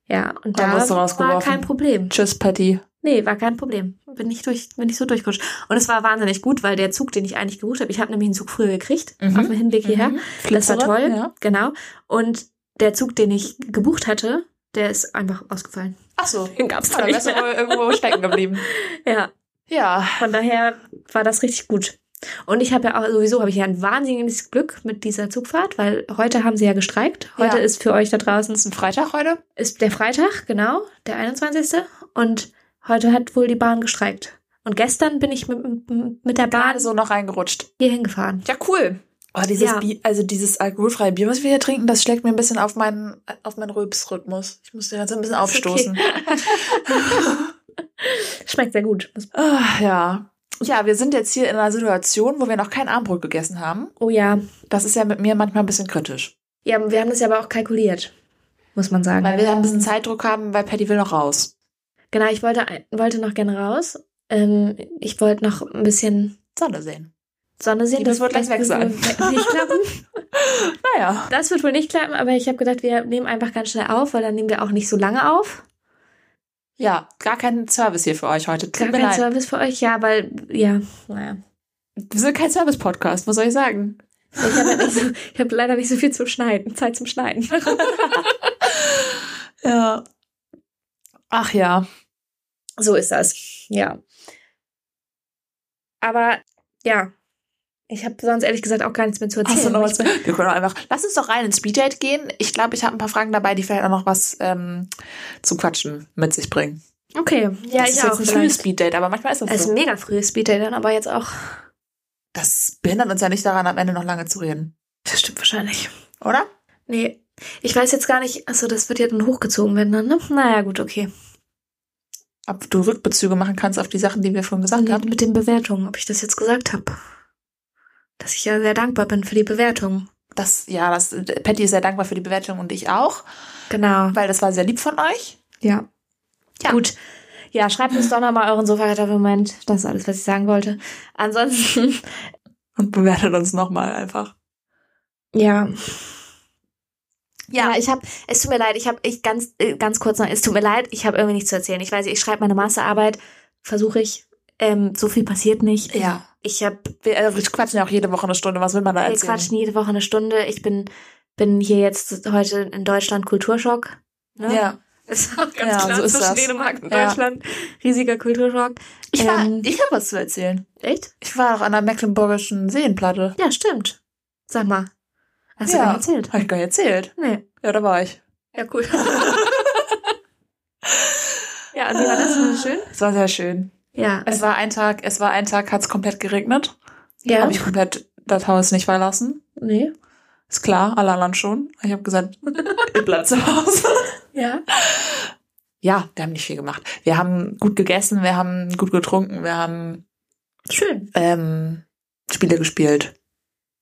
Ja, und Dann da war kein Problem. Tschüss, Patty. Nee, war kein Problem. Bin nicht durch, bin nicht so durchgerutscht. Und es war wahnsinnig gut, weil der Zug, den ich eigentlich gebucht habe, ich habe nämlich einen Zug früher gekriegt, Mhm. auf dem Hinweg hierher. Mhm. Das war toll, Ja. genau. Und der Zug, den ich gebucht hatte, der ist einfach ausgefallen. Ach so. Den gab's Ah, da nicht mehr. wohl irgendwo stecken geblieben. <laughs> Ja, Ja. von daher war das richtig gut. Und ich habe ja auch, sowieso habe ich ja ein wahnsinniges Glück mit dieser Zugfahrt, weil heute haben sie ja gestreikt. Heute Ja. ist für euch da draußen Ist ein Freitag heute? ist der Freitag, genau, der 21. Und heute hat wohl die Bahn gestreikt. Und gestern bin ich mit, mit der Bahn Gerade so noch reingerutscht. hier hingefahren. Ja, cool. Oh, dieses Ja. Bier, also dieses alkoholfreie Bier, was wir hier trinken, das schlägt mir ein bisschen auf meinen, auf meinen Rülpsrhythmus. Ich muss den jetzt ein bisschen aufstoßen. <laughs> Schmeckt sehr gut. Ah, ja. Ja, wir sind jetzt hier in einer Situation, wo wir noch kein Armbrot gegessen haben. Oh ja. Das ist ja mit mir manchmal ein bisschen kritisch. Ja, wir haben das ja aber auch kalkuliert, muss man sagen. Weil wir ein bisschen Zeitdruck haben, weil Patty will noch raus. genau, ich wollte, wollte noch gerne raus. Ähm, ich wollte noch ein bisschen Sonne sehen. Sonne sehen. Die wird gleich weg sein. nicht klappen. <laughs> Naja. Das wird wohl nicht klappen, aber ich habe gedacht, wir nehmen einfach ganz schnell auf, weil dann nehmen wir auch nicht so lange auf. Ja, gar kein Service hier für euch heute. Tut Gar kein leid. Service für euch, ja, weil, ja, naja. Wir sind kein Service-Podcast, was soll ich sagen? Ich habe nicht so, hab leider nicht so viel zum Schneiden, Zeit zum Schneiden. <laughs> Ja. Ach ja. so ist das, ja. Aber, ja, ich habe sonst ehrlich gesagt auch gar nichts mehr zu erzählen. Hast du noch was? Wir können auch einfach. Lass uns doch rein ins Speeddate gehen. Ich glaube, ich habe ein paar Fragen dabei, die vielleicht auch noch was ähm, zu quatschen mit sich bringen. Okay, ja, das ich ist auch. jetzt ein frühes. Speeddate, aber manchmal ist das Es ist so. ein mega frühes Speeddate dann aber jetzt auch. Das behindert uns ja nicht daran, am Ende noch lange zu reden. Das stimmt wahrscheinlich. Oder? Nee, ich weiß jetzt gar nicht, achso, das wird ja dann hochgezogen werden dann, ne? Naja, gut, okay. Ob du Rückbezüge machen kannst auf die Sachen, die wir vorhin gesagt Und haben. mit den Bewertungen, ob ich das jetzt gesagt habe. Dass ich ja sehr dankbar bin für die Bewertungen. Das, ja, das, Patty ist sehr dankbar für die Bewertung und ich auch, Genau. weil das war sehr lieb von euch. Ja. Ja. Gut. Ja, schreibt uns doch nochmal euren Sofa-Moment. Das ist alles, was ich sagen wollte. Ansonsten, <laughs> Und bewertet uns nochmal einfach. ja. Ja, ich habe, es tut mir leid, ich habe, ich ganz, äh, ganz kurz noch, es tut mir leid, ich habe irgendwie nichts zu erzählen. Ich weiß, ich schreibe meine Masterarbeit, versuche ich, ähm, so viel passiert nicht. Ja. Ich habe, Wir, äh, wir quatschen ja auch jede Woche eine Stunde. Was will man da wir erzählen? quatschen jede Woche eine Stunde. Ich bin, bin hier jetzt heute in Deutschland Kulturschock. Ne? Ja. Ist auch <laughs> ganz Ja, klar so ist zwischen das. Dänemark und Ja. Deutschland. Riesiger Kulturschock. Ich war, Ähm, ich habe was zu erzählen. Echt? Ich war auch an der Mecklenburgischen Seenplatte. Ja, stimmt. Sag mal. Hast du Ja. gar nicht erzählt? Habe ich gar nicht erzählt. Nee. Ja, da war ich. Ja, cool. <laughs> ja, und wie war das? War das schön? Es war sehr schön. Ja. Es war ein Tag, es war ein Tag, hat es komplett geregnet. ja. Habe ich komplett das Haus nicht verlassen. nee. Ist klar, alle anderen schon. Ich habe gesagt, <laughs> ich bleib zu Hause. Ja. Ja, wir haben nicht viel gemacht. Wir haben gut gegessen, wir haben gut getrunken, wir haben Schön. ähm, Spiele gespielt.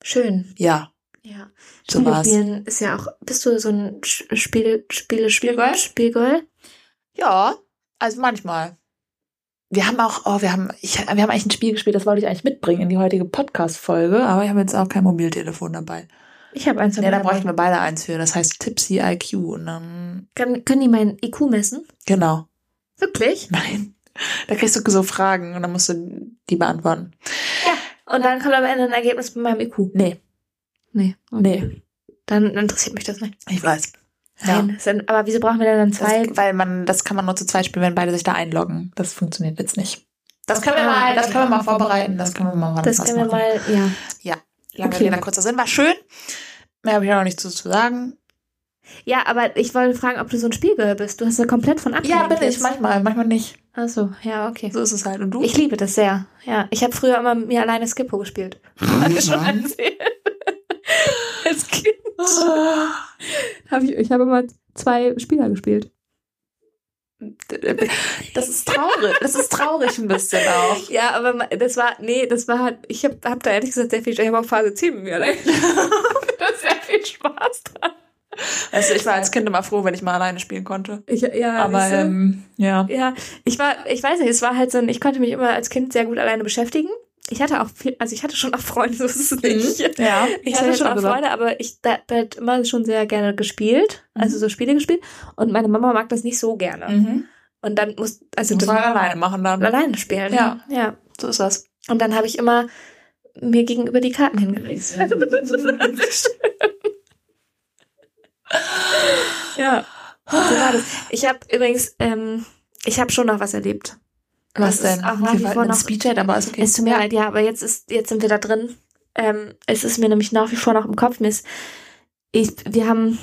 Schön. Ja, Ja. So Spiele war's. spielen ist ja auch, bist du so ein Sch- Spiele, Spielgirl? Spielgirl? ja, also manchmal. Wir haben auch, oh, wir haben, ich, wir haben eigentlich ein Spiel gespielt, das wollte ich eigentlich mitbringen in die heutige Podcast-Folge, aber ich habe jetzt auch kein Mobiltelefon dabei. Ich habe eins Ja, da bräuchten wir beide eins für. Das heißt Tipsy IQ und dann, Kann, können die meinen IQ messen? genau. Wirklich? Nein. Da kriegst du so Fragen und dann musst du die beantworten. Und dann kommt am Ende ein Ergebnis mit meinem IQ. Nee, Nee. nee, Dann interessiert mich das nicht. ich weiß. Ja. Nein. Ist dann- Aber wieso brauchen wir denn dann zwei? Das, weil man, das kann man nur zu zweit spielen, wenn beide sich da einloggen. Das funktioniert jetzt nicht. Das können wir Ah, mal, das können wir mal vorbereiten. Das können wir mal wann Das können wir machen. mal, ja. Lange Okay. Rede, kurzer Sinn. War schön. Mehr habe ich auch noch nicht zu, zu sagen. Ja, aber ich wollte fragen, ob du so ein Spielgirl bist. Du hast da komplett von Ja, abgelenkt bin ich manchmal, manchmal nicht. Ach so, ja, okay. So ist es halt. Und du? Ich liebe das sehr. Ja, ich habe früher immer mir alleine Skippo gespielt. Ich <laughs> schon erzählt. Als Kind. Hab ich ich habe immer zwei Spieler gespielt. Das ist traurig. Das ist traurig ein bisschen auch. Ja, aber das war, nee, das war halt, ich habe hab da ehrlich gesagt sehr viel, ich habe auch Phase 10 mit mir allein. <laughs> da sehr viel Spaß dran. Also ich war als Kind immer froh, wenn ich mal alleine spielen konnte. Ich, ja, Aber ähm, ja. Ja, ich war, ich weiß nicht, es war halt so ein, ich konnte mich immer als Kind sehr gut alleine beschäftigen. Ich hatte auch viel, also ich hatte schon auch Freunde, so ist es nicht. Ja. Ich hab hatte ich schon auch gesagt. Freunde, aber ich hat immer schon sehr gerne gespielt, also so Spiele gespielt. Und meine Mama mag das nicht so gerne. Mhm. Und dann muss, also Muss man alleine machen dann. alleine spielen. Ja. ja. So ist das. Und dann habe ich immer mir gegenüber die Karten hingelegt. <laughs> ja, so war das. Ich habe übrigens, ähm, ich habe schon noch was erlebt. Was Das denn? auch nach Wir wie vor noch- Speedchat, aber ist okay. Es tut mir leid, ja, aber jetzt ist, jetzt sind wir da drin. Ähm, es ist mir nämlich nach wie vor noch im Kopf. Mir ist, ich, wir haben,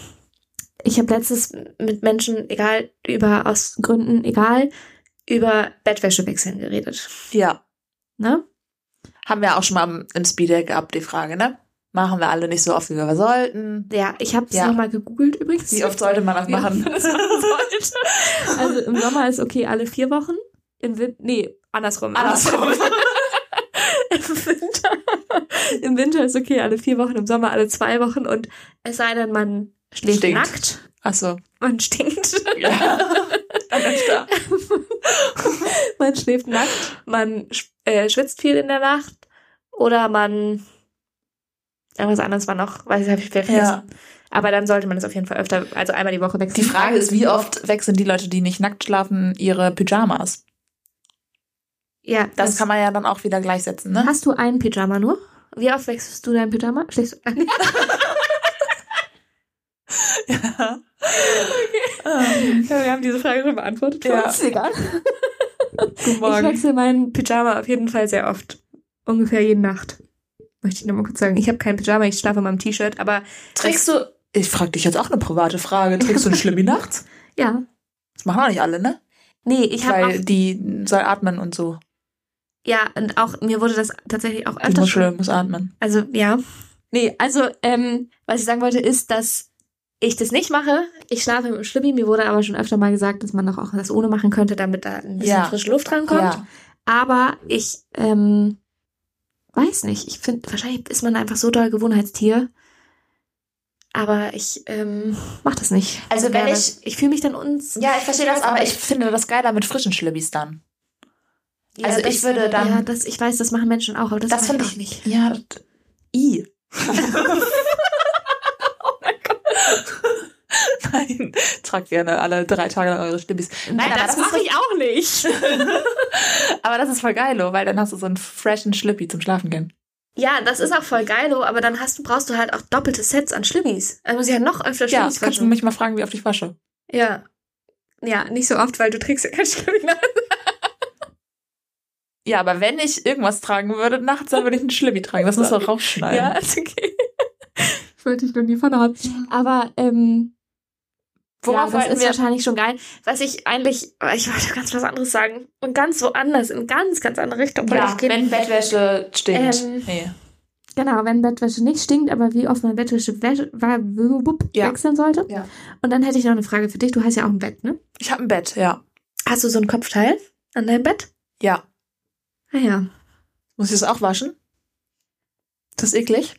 ich habe letztens mit Menschen, egal, über, aus Gründen, egal, über Bettwäschewechseln geredet. Ja. Ne? Haben wir auch schon mal im Speedchat gehabt, die Frage, ne? Machen wir alle nicht so oft, wie wir sollten. Ja, ich habe es Ja. nochmal gegoogelt übrigens. Wie oft sollte man das machen? <laughs> sollte. Also im Sommer ist okay alle vier Wochen. Im Winter, nee, andersrum. Andersrum. <laughs> Im Winter, Im Winter ist okay alle vier Wochen, im Sommer alle zwei Wochen und es sei denn, man schläft Stinkt. nackt, Ach so. man stinkt, Ja. <laughs> Man schläft nackt, man äh, schwitzt viel in der Nacht oder man irgendwas anderes war noch, weiß ich, habe ich vergessen. Ja. Aber dann sollte man es auf jeden Fall öfter, also einmal die Woche wechseln. Die Frage ist, wie oft wechseln die Leute, die nicht nackt schlafen, ihre Pyjamas? Ja, Das kann man ja dann auch wieder gleichsetzen, ne? Hast du einen Pyjama nur? Wie oft wechselst du dein Pyjama? Schläfst du? <laughs> Ja. Ähm, Ja, wir haben diese Frage schon beantwortet. Ja. Ist egal. Guten Ich Morgen. wechsle meinen Pyjama auf jeden Fall sehr oft. Ungefähr jede Nacht. Möchte ich nur mal kurz sagen. Ich habe kein Pyjama, ich schlafe in meinem T-Shirt, aber Trägst du, ich frage dich jetzt auch eine private Frage, trägst du ein Schlimmi nachts? <laughs> ja. Das machen auch nicht alle, ne? Nee, ich habe Weil auch, die soll atmen und so. Ja, und auch, mir wurde das tatsächlich auch Die öfter Muschel schon, muss atmen. also, ja. Nee, also, ähm, was ich sagen wollte, ist, dass ich das nicht mache. Ich schlafe im Schlippi. Mir wurde aber schon öfter mal gesagt, dass man doch auch das ohne machen könnte, damit da ein bisschen Ja. frische Luft rankommt. Ja. Aber ich ähm, weiß nicht. Ich finde, wahrscheinlich ist man einfach so doll Gewohnheitstier. Aber ich ähm, mach das nicht. Also wenn gerne. ich- ich fühle mich dann uns. Ja, ich verstehe das, aber ich finde das geiler mit frischen Schlibbis dann. Ja, also das, ich würde dann- Ja, das, ich weiß, das machen Menschen auch, aber das, Das das finde ich nicht. <laughs> Ja, das- i. oh mein Gott. <laughs> Nein, tragt gerne alle drei Tage lang eure Schlibbis. Nein, aber das, ist, ich auch nicht. <laughs> aber das ist voll geil, oh, weil dann hast du so einen freshen Schlippi zum Schlafen gehen. Ja, das ist auch voll geil, oh, aber dann hast brauchst du halt auch doppelte Sets an Schlibbis. Also muss ich ja noch öfter Ja, Schlibbis kannst du waschen. mich mal fragen, wie oft ich wasche. Ja. Ja, nicht so oft, weil du trägst ja kein Schlibbi. Ja, aber wenn ich irgendwas tragen würde nachts, dann würde ich einen Schlibbi tragen. Das muss doch rausschneiden. Ja, ist okay. Ich wollte dich nur nie von haben. Aber, ähm, Worauf ja, das ist wir? wahrscheinlich schon geil. Was ich eigentlich, ich wollte ganz was anderes sagen. Und ganz woanders, in ganz, ganz andere Richtung. Ja, ich gehen. wenn Bettwäsche stinkt. Ähm, nee. Genau, wenn Bettwäsche nicht stinkt, aber wie oft man Bettwäsche wäsche, Ja. wechseln sollte. Ja. Und dann hätte ich noch eine Frage für dich. Du hast ja auch ein Bett, ne? Ich habe ein Bett, ja. Hast du so ein Kopfteil an deinem Bett? Ja. Ah ja. Muss ich das auch waschen? Das ist eklig.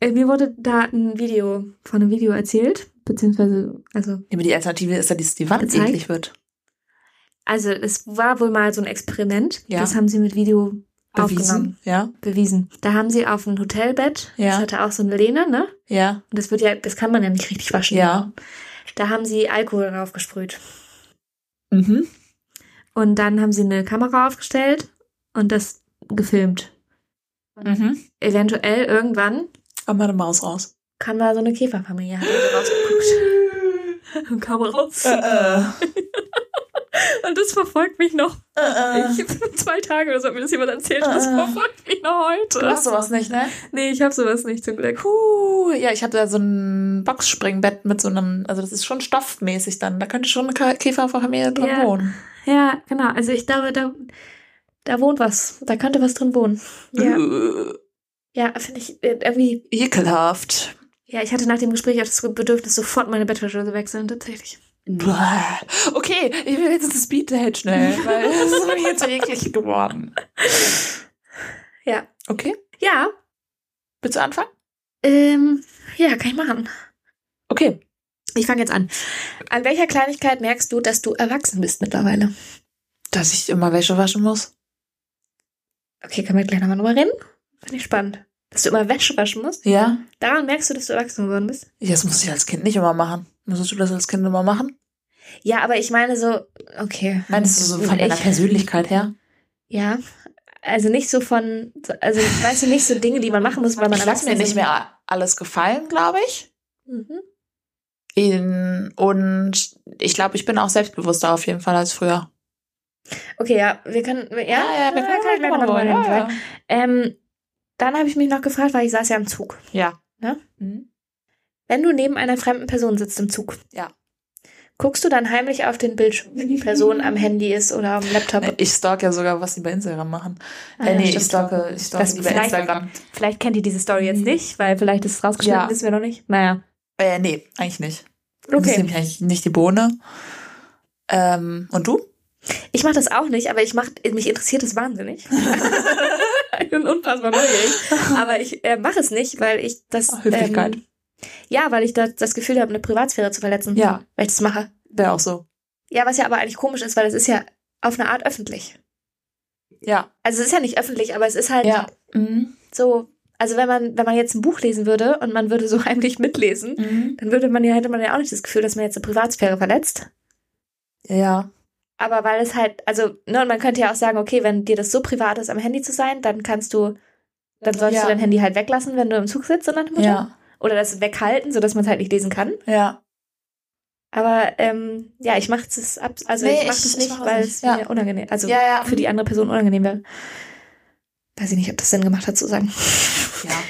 Äh, Mir wurde da ein Video, von einem Video erzählt, beziehungsweise, also Ja, aber die Alternative ist ja, dass die Wand Gezeigt? eklig wird. Also es war wohl mal so ein Experiment. Ja. Das haben sie mit Video Bewiesen. aufgenommen, Ja. bewiesen. Da haben sie auf ein Hotelbett, Ja. das hatte auch so eine Lehne, ne? Ja. Und das wird ja, das kann man ja nicht richtig waschen. Ja. Da haben sie Alkohol drauf gesprüht. Mhm. Und dann haben sie eine Kamera aufgestellt und das gefilmt. Mhm. Eventuell irgendwann Komm mal eine Maus raus. kam da so eine Käferfamilie, hat also rausgeguckt und <laughs> kam raus. Äh. <laughs> Und das verfolgt mich noch. Äh, Ich, zwei Tage oder so hat mir das jemand erzählt. Das Äh. verfolgt mich noch heute. du hast sowas nicht, ne? Nee, ich habe sowas nicht zum Glück. Puh, ja, ich hatte da so ein Boxspringbett mit so einem, also das ist schon stoffmäßig dann. Da könnte schon eine Käferfamilie drin Ja. wohnen. Ja, genau. Also ich glaube, da, da wohnt was. Da könnte was drin wohnen. Ja, Äh, ja finde ich äh, irgendwie. Ekelhaft. Ja, ich hatte nach dem Gespräch auch das Bedürfnis, sofort meine Bettwäsche zu wechseln, tatsächlich. Okay, ich will jetzt das Speed-Date schnell, weil das ist mir jetzt eklig geworden. Ja. Okay, Ja, willst du anfangen? ähm, ja, kann ich machen. Okay. Ich fange jetzt an. An welcher Kleinigkeit merkst du, dass du erwachsen bist mittlerweile? Dass ich immer Wäsche waschen muss. Okay, können wir gleich nochmal drüber reden? Finde ich spannend. Dass du immer Wäsche waschen musst? Ja? Daran merkst du, dass du erwachsen geworden bist? Das muss ich als Kind nicht immer machen. Musstest du das als Kind immer machen? Ja, aber ich meine so, okay. Meinst du so von deiner Ich- Persönlichkeit her? Ja. Also nicht so von, also weißt du, nicht so Dinge, die man machen muss, weil man Ich lasse mir erwachsen nicht ist. mehr alles gefallen, glaube ich. Mhm. In, und ich glaube, ich bin auch selbstbewusster auf jeden Fall als früher. Okay, ja, wir können, ja, ja, wir können gleich gleich noch mal drüber reden, ja, vielleicht. Ähm, dann habe ich mich noch gefragt, weil ich saß ja im Zug. ja. Ne? Mhm. Wenn du neben einer fremden Person sitzt im Zug, Ja. guckst du dann heimlich auf den Bildschirm, wenn die Person am Handy ist oder am Laptop? Nee, Ich stalk ja sogar, was die bei Instagram machen. Ah, äh, ja, nee, ich stalke, ich stalke Das die bei Instagram. Vielleicht kennt ihr diese Story jetzt nicht, weil vielleicht ist es rausgeschnitten, Ja. wissen wir noch nicht. Naja. Äh, nee, eigentlich nicht. Das ist Okay. nämlich eigentlich nicht die Bohne. Ähm, und du? Ich mache das auch nicht, aber ich mach, mich interessiert es wahnsinnig. <laughs> ich bin unfassbar neugierig. Aber ich äh, mache es nicht, weil ich das. Höflichkeit. Ähm, ja, weil ich da das Gefühl habe, eine Privatsphäre zu verletzen. Ja. Weil ich das mache. Wäre auch so. Ja, was ja aber eigentlich komisch ist, weil es ist ja auf eine Art öffentlich. Ja. Also es ist ja nicht öffentlich, aber es ist halt Ja. Mhm. so. Also wenn man, wenn man jetzt ein Buch lesen würde und man würde so <laughs> heimlich mitlesen, Mhm. dann würde man ja, hätte man ja auch nicht das Gefühl, dass man jetzt eine Privatsphäre verletzt. Ja. Aber weil es halt, also, ne, und man könnte ja auch sagen, okay, wenn dir das so privat ist, am Handy zu sein, dann kannst du, dann solltest Ja. du dein Handy halt weglassen, wenn du im Zug sitzt, dem Motto. Ja. Oder das weghalten, sodass man es halt nicht lesen kann. Ja. Aber ähm, ja, ich mache es ab, also Nee, ich mache es ich nicht, weil es Ja. mir unangenehm, also Ja, für die andere Person unangenehm wäre. Weiß ich nicht, ob das Sinn gemacht hat zu sagen. Ja. <laughs>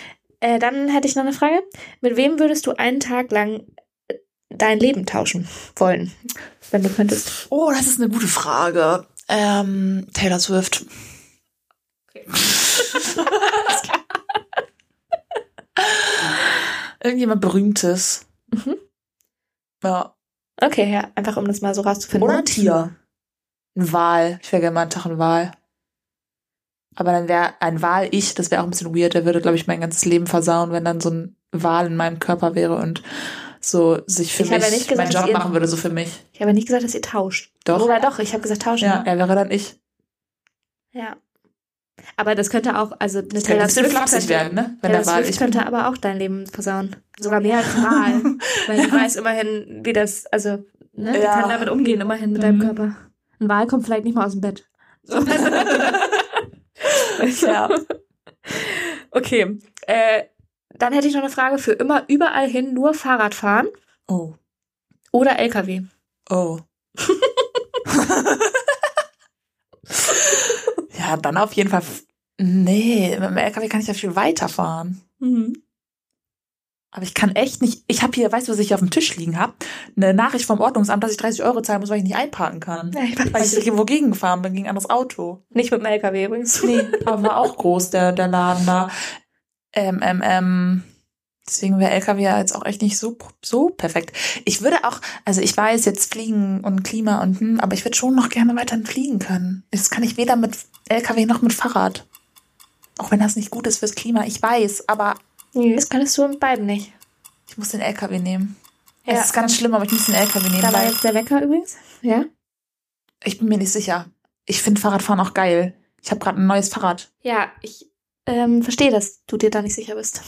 Äh, dann hätte ich noch eine Frage. Mit wem würdest du einen Tag lang dein Leben tauschen wollen, wenn du könntest? Oh, das ist eine gute Frage. Ähm, Taylor Swift. <laughs> Irgendjemand Berühmtes. Mhm. Ja. Okay, ja, einfach um das mal so rauszufinden. Oder ein Tier. Ein Wal. Ich wäre gerne mal einen Tag ein Wal. Aber dann wäre ein Wal ich, das wäre auch ein bisschen weird. Der würde, glaube ich, mein ganzes Leben versauen, wenn dann so ein Wal in meinem Körper wäre und so sich für Ich mich ja gesagt, meinen Job ihr- machen würde, so für mich. Ich habe nicht gesagt, dass ihr tauscht. Doch. Oder doch, ich habe gesagt tauschen. Ja, er wäre dann ich. Ja. Aber das könnte auch, also eine Das ein bisschen flapsig könnte, werden, ne? Wenn Taylor Swift ich könnte aber auch dein Leben versauen. Sogar mehr als Wal. <laughs> Weil du weißt immerhin, wie das, also, ne, Ja. kann damit umgehen, immerhin mit deinem Mhm. Körper. Ein Wal kommt vielleicht nicht mal aus dem Bett. So. <laughs> Ja. <laughs> Okay. Äh, dann hätte ich noch eine Frage für immer überall hin nur Fahrrad fahren Oh. oder LKW. Oh. <laughs> ja, dann auf jeden Fall. Nee, mit dem LKW kann ich ja viel weiterfahren. Mhm. Aber ich kann echt nicht. Ich habe hier, weißt du, was ich hier auf dem Tisch liegen habe? Eine Nachricht vom Ordnungsamt, dass ich 30 Euro zahlen muss, weil ich nicht einparken kann. Ja, ich Weil ich weiß. irgendwo gegengefahren bin, gegen ein anderes Auto. Nicht mit dem LKW übrigens. Nee, aber war auch groß, der, der Laden da. Ähm, ähm, ähm. Deswegen wäre LKW ja jetzt auch echt nicht so, so perfekt. Ich würde auch, also ich weiß jetzt Fliegen und Klima und hm, aber ich würde schon noch gerne weiterhin fliegen können. Das kann ich weder mit LKW noch mit Fahrrad. Auch wenn das nicht gut ist fürs Klima, ich weiß, aber Nee, das kannst du mit beiden nicht. ich muss den LKW nehmen. Ja. Es ist ganz schlimm, aber ich muss den LKW nehmen, Da war jetzt der Wecker übrigens. Ja. ich bin mir nicht sicher. Ich finde Fahrradfahren auch geil. Ich habe gerade ein neues Fahrrad. Ja, ich ähm, verstehe, dass du dir da nicht sicher bist.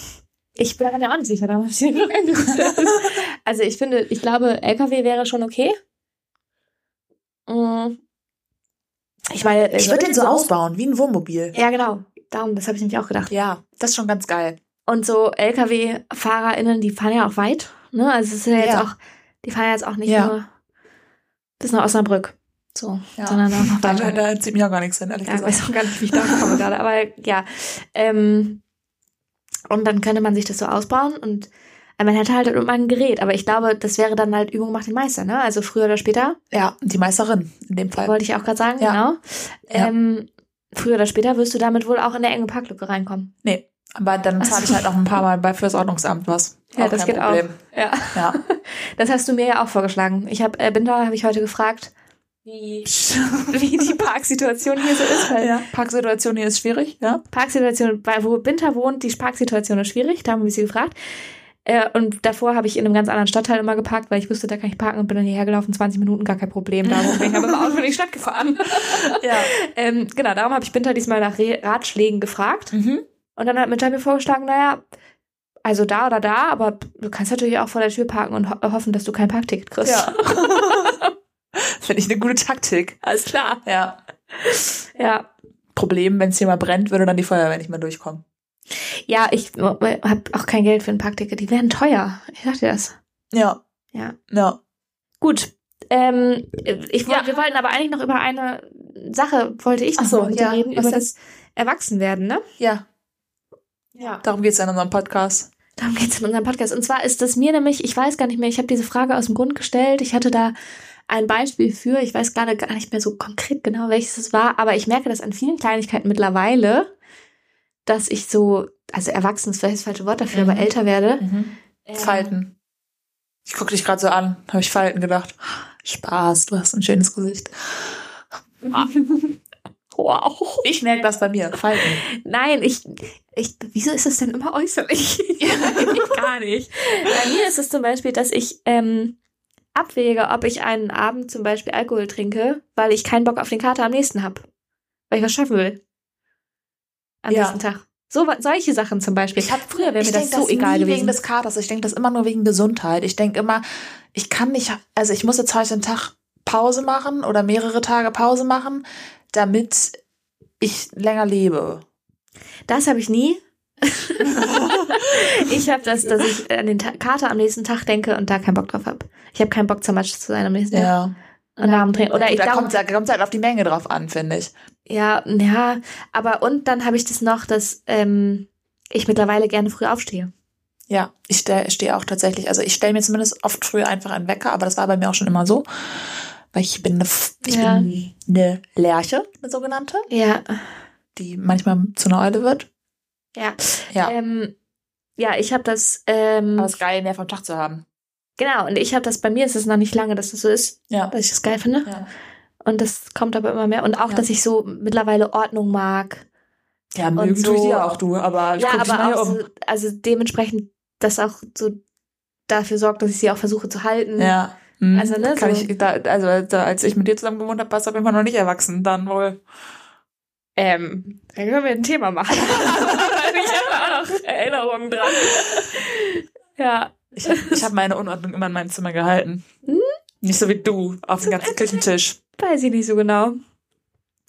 Ich bin mir auch nicht sicher, da hab ich dir noch eingestellt. <laughs> Also ich finde, ich glaube, LKW wäre schon okay. Mm. Ich meine, Ich würde den so ausbauen, wie ein Wohnmobil. Ja, genau. Darum, das habe ich nämlich auch gedacht. Ja, das ist schon ganz geil. Und so LKW-FahrerInnen, die fahren ja auch weit. Ne? Also es ist ja jetzt Ja. auch, die fahren ja jetzt auch nicht Ja. nur bis nach Osnabrück. So, Ja. sondern auch noch <laughs> Da, weiter. da zieht mich auch gar nichts hin, ehrlich Ja, ich gesagt. weiß auch gar nicht, wie ich da komme gerade, aber ja. Ähm, und dann könnte man sich das so ausbauen und äh, man hätte halt immer ein Gerät, aber ich glaube, das wäre dann halt Übung macht den Meister, ne? Also früher oder später, Ja, die Meisterin in dem Fall. wollte ich auch gerade sagen, Ja. genau. Ja. Ähm, früher oder später wirst du damit wohl auch in der enge Parklücke reinkommen. Nee, aber dann zahle ich halt noch ein paar Mal bei fürs Ordnungsamt was. Ja, Auch das kein geht Problem. auch. Ja. Ja. <laughs> Das hast du mir ja auch vorgeschlagen. Ich habe äh, Binder habe ich heute gefragt, wie, <laughs> wie die Parksituation hier so ist. Weil ja. Parksituation hier ist schwierig, ja. Parksituation, weil wo Binter wohnt, die Parksituation ist schwierig, da haben wir sie gefragt. Äh, und davor habe ich in einem ganz anderen Stadtteil immer geparkt, weil ich wusste, da kann ich parken und bin dann hierher gelaufen, 20 Minuten, gar kein Problem. Darum bin ich aber im Auto in die Stadt gefahren. <laughs> Ja. ähm, genau, darum habe ich Binter diesmal nach Ratschlägen gefragt. Mhm. Und dann hat Minter mir vorgeschlagen, naja, also da oder da, aber du kannst natürlich auch vor der Tür parken und ho hoffen, dass du kein Parkticket kriegst. Ja. <laughs> Finde ich eine gute Taktik. alles klar. Ja. Ja. Problem, wenn es hier mal brennt, würde dann die Feuerwehr nicht mehr durchkommen. Ja, ich habe auch kein Geld für ein Parkticket. Die werden teuer. Ich dir das. Ja. Ja. Ja. Gut. Ähm, ich wollt, Ja. Wir wollten aber eigentlich noch über eine Sache, wollte ich noch so, ja, reden, über das Erwachsenwerden, ne? Ja. Ja. Darum geht's ja in unserem Podcast. Darum geht's in unserem Podcast. Und zwar ist das mir nämlich, ich weiß gar nicht mehr, ich habe diese Frage aus dem Grund gestellt. Ich hatte da ein Beispiel für, ich weiß gerade gar nicht mehr so konkret genau, welches es war, aber ich merke das an vielen Kleinigkeiten mittlerweile, dass ich so, also erwachsen ist vielleicht das falsche Wort dafür, Mhm. aber älter werde. Ähm, Falten. Ich gucke dich gerade so an. Habe ich Falten gedacht. Spaß, du hast ein schönes Gesicht. <laughs> Wow. Ich merke das bei mir. Falten. Nein, ich, ich, wieso ist es denn immer äußerlich? <laughs> ich gar nicht. Bei mir ist es zum Beispiel, dass ich ähm, abwäge, ob ich einen Abend zum Beispiel Alkohol trinke, weil ich keinen Bock auf den Kater am nächsten habe. Weil ich was schaffen will. Am Ja. nächsten Tag. So, solche Sachen zum Beispiel. Ich hab früher wäre mir das so egal nie gewesen. wegen des Katers. Ich denke das immer nur wegen Gesundheit. Ich denke immer, ich kann nicht, also ich muss jetzt heute einen Tag Pause machen oder mehrere Tage Pause machen, damit ich länger lebe. Das habe ich nie. <laughs> ich habe das, dass ich an den Ta Kater am nächsten Tag denke und da keinen Bock drauf habe. Ich habe keinen Bock zum Matsch zu sein am nächsten Tag. Ja. Und darum trinken. Oder ich da kommt da kommt halt auf die Menge drauf an, finde ich. Ja, ja, aber und dann habe ich das noch, dass ähm, ich mittlerweile gerne früh aufstehe. Ja, ich stehe steh auch tatsächlich, also ich stelle mir zumindest oft früher einfach einen Wecker, aber das war bei mir auch schon immer so, weil ich bin eine, ich Ja. bin eine Lerche, eine sogenannte, Ja, die manchmal zu einer Eule wird. Ja. Ja, Ähm, ja, ich habe das, ähm, aber es ist geil, mehr vom Tag zu haben. genau, und ich habe das, bei mir ist es noch nicht lange, dass das so ist, Ja. dass ich das geil finde. Ja, Und das kommt aber immer mehr. Und auch, Ja. dass ich so mittlerweile Ordnung mag. ja mögen so- tue ich ja auch du, aber ich ja, guck aber auch um. so, also dementsprechend, das auch so dafür sorgt, dass ich sie auch versuche zu halten. Ja. Hm. Also, ne, Kann so- ich, da, also da, als ich mit dir zusammen gewohnt habe, warst du auf jeden Fall noch nicht erwachsen, dann wohl. Ähm, dann können wir ein Thema machen. <laughs> noch Erinnerungen dran. ja. Ich, ich habe meine Unordnung immer in meinem Zimmer gehalten. Hm? Nicht so wie du, auf dem ganzen Küchentisch. Weiß ich nicht so genau.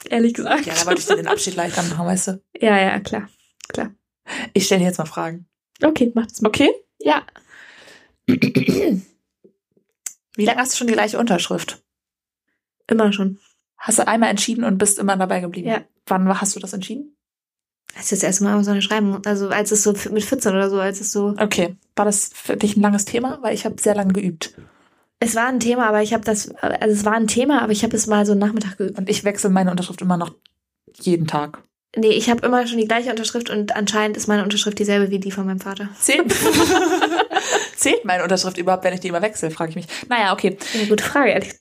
Ehrlich gesagt. Ja, da wollte ich dir den Abschied leichter machen, weißt du. Ja, ja, klar. Ich stelle dir jetzt mal Fragen. Okay, mach das mal. Okay? Ja. Wie lange hast du schon die gleiche Unterschrift? Immer schon. Hast du einmal entschieden und bist immer dabei geblieben? Ja. Wann hast du das entschieden? Als ich das erste Mal so eine Schreiben, also als es so mit 14 oder so, als es so. Okay. War das für dich ein langes Thema? Weil ich habe sehr lange geübt. Es war ein Thema, aber ich habe das, also es war ein Thema, aber ich habe es mal so einen Nachmittag geübt. Und ich wechsle meine Unterschrift immer noch jeden Tag. Nee, ich habe immer schon die gleiche Unterschrift und anscheinend ist meine Unterschrift dieselbe wie die von meinem Vater. Zählt, <laughs> Zählt meine Unterschrift überhaupt, wenn ich die immer wechsle, frage ich mich. Naja, okay. Eine gute Frage, ehrlich.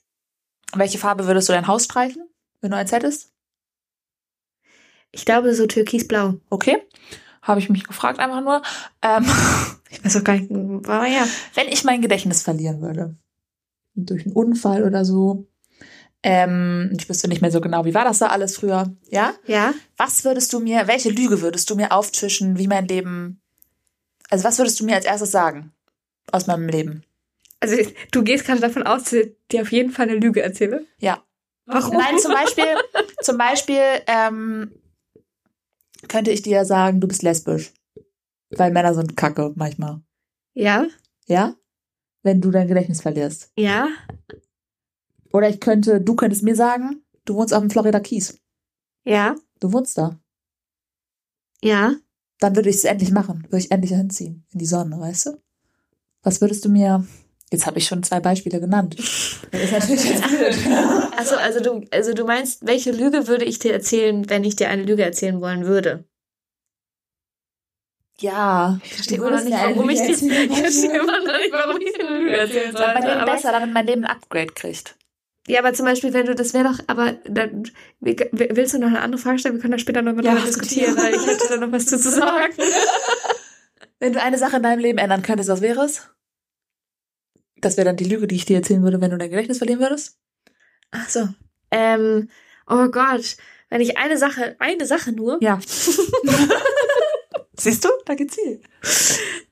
Welche Farbe würdest du dein Haus streichen, wenn du eins hättest? Ich glaube so türkisblau. Okay. Habe ich mich gefragt einfach nur. Ähm, <laughs> Ich weiß auch gar nicht, war ja. wenn ich mein Gedächtnis verlieren würde, durch einen Unfall oder so, ähm, ich wüsste nicht mehr so genau, wie war das da alles früher, ja? Ja? Was würdest du mir, welche Lüge würdest du mir auftischen, wie mein Leben, also was würdest du mir als erstes sagen aus meinem Leben? Also du gehst gerade davon aus, dass ich dir auf jeden Fall eine Lüge erzähle. Ja. Warum? Nein, zum Beispiel, zum Beispiel ähm, könnte ich dir sagen, du bist lesbisch. Weil Männer sind kacke manchmal. Ja? Ja? Wenn du dein Gedächtnis verlierst. Ja? Oder ich könnte, du könntest mir sagen, du wohnst auf dem Florida Keys. Ja, Du wohnst da. ja. Dann würde ich es endlich machen. Würde ich endlich hinziehen. In die Sonne, weißt du? Was würdest du mir. Jetzt habe ich schon zwei Beispiele genannt. Das ist natürlich jetzt <laughs> blöd. Also, also du, also du meinst, welche Lüge würde ich dir erzählen, wenn ich dir eine Lüge erzählen wollen würde? Ja. Ich verstehe immer noch nicht, warum ich dir, <laughs> ich verstehe immer noch nicht, warum ich dir eine Lüge erzählen Mein sollte. Leben Aber, besser, damit mein Leben ein Upgrade kriegt. ja, aber zum Beispiel, wenn du, das wäre doch, aber dann, willst du noch eine andere Frage stellen? Wir können da später nochmal Ja, drüber diskutieren, weil ich hätte da noch was zu zu sagen. <laughs> Wenn du eine Sache in deinem Leben ändern könntest, was wäre es? Das wäre dann die Lüge, die ich dir erzählen würde, wenn du dein Gedächtnis verlieren würdest? Ach so. Ähm, oh Gott. Wenn ich eine Sache, eine Sache nur, Ja. <laughs> Siehst du? Da geht's viel.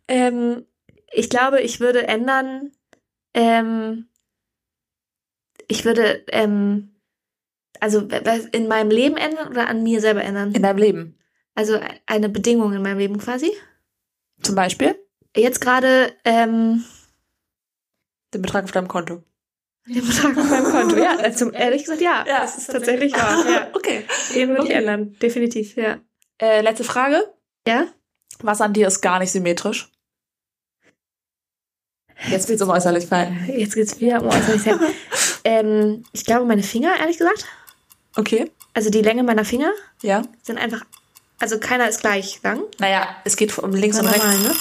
ähm, ich glaube, ich würde ändern, ähm, ich würde, ähm, also in meinem Leben ändern oder an mir selber ändern? In deinem Leben. Also eine Bedingung in meinem Leben quasi. Zum Beispiel Jetzt gerade, ähm, den Betrag auf deinem Konto. den Betrag auf meinem Konto. Ja, <laughs> also, ehrlich gesagt, ja. Ja, das ist tatsächlich wahr. <laughs> Ja. Okay. Den würde ich Okay. ändern. Definitiv, ja. Äh, letzte Frage. Ja? Was an dir ist gar nicht symmetrisch? Jetzt geht's um Äußerlichkeiten. Jetzt geht's wieder um Äußerlichkeit. <laughs> ähm, ich glaube, meine Finger, ehrlich gesagt. Okay. Also die Länge meiner Finger Ja. sind einfach, also keiner ist gleich lang. Naja, es geht um links und Normal, rechts. ne?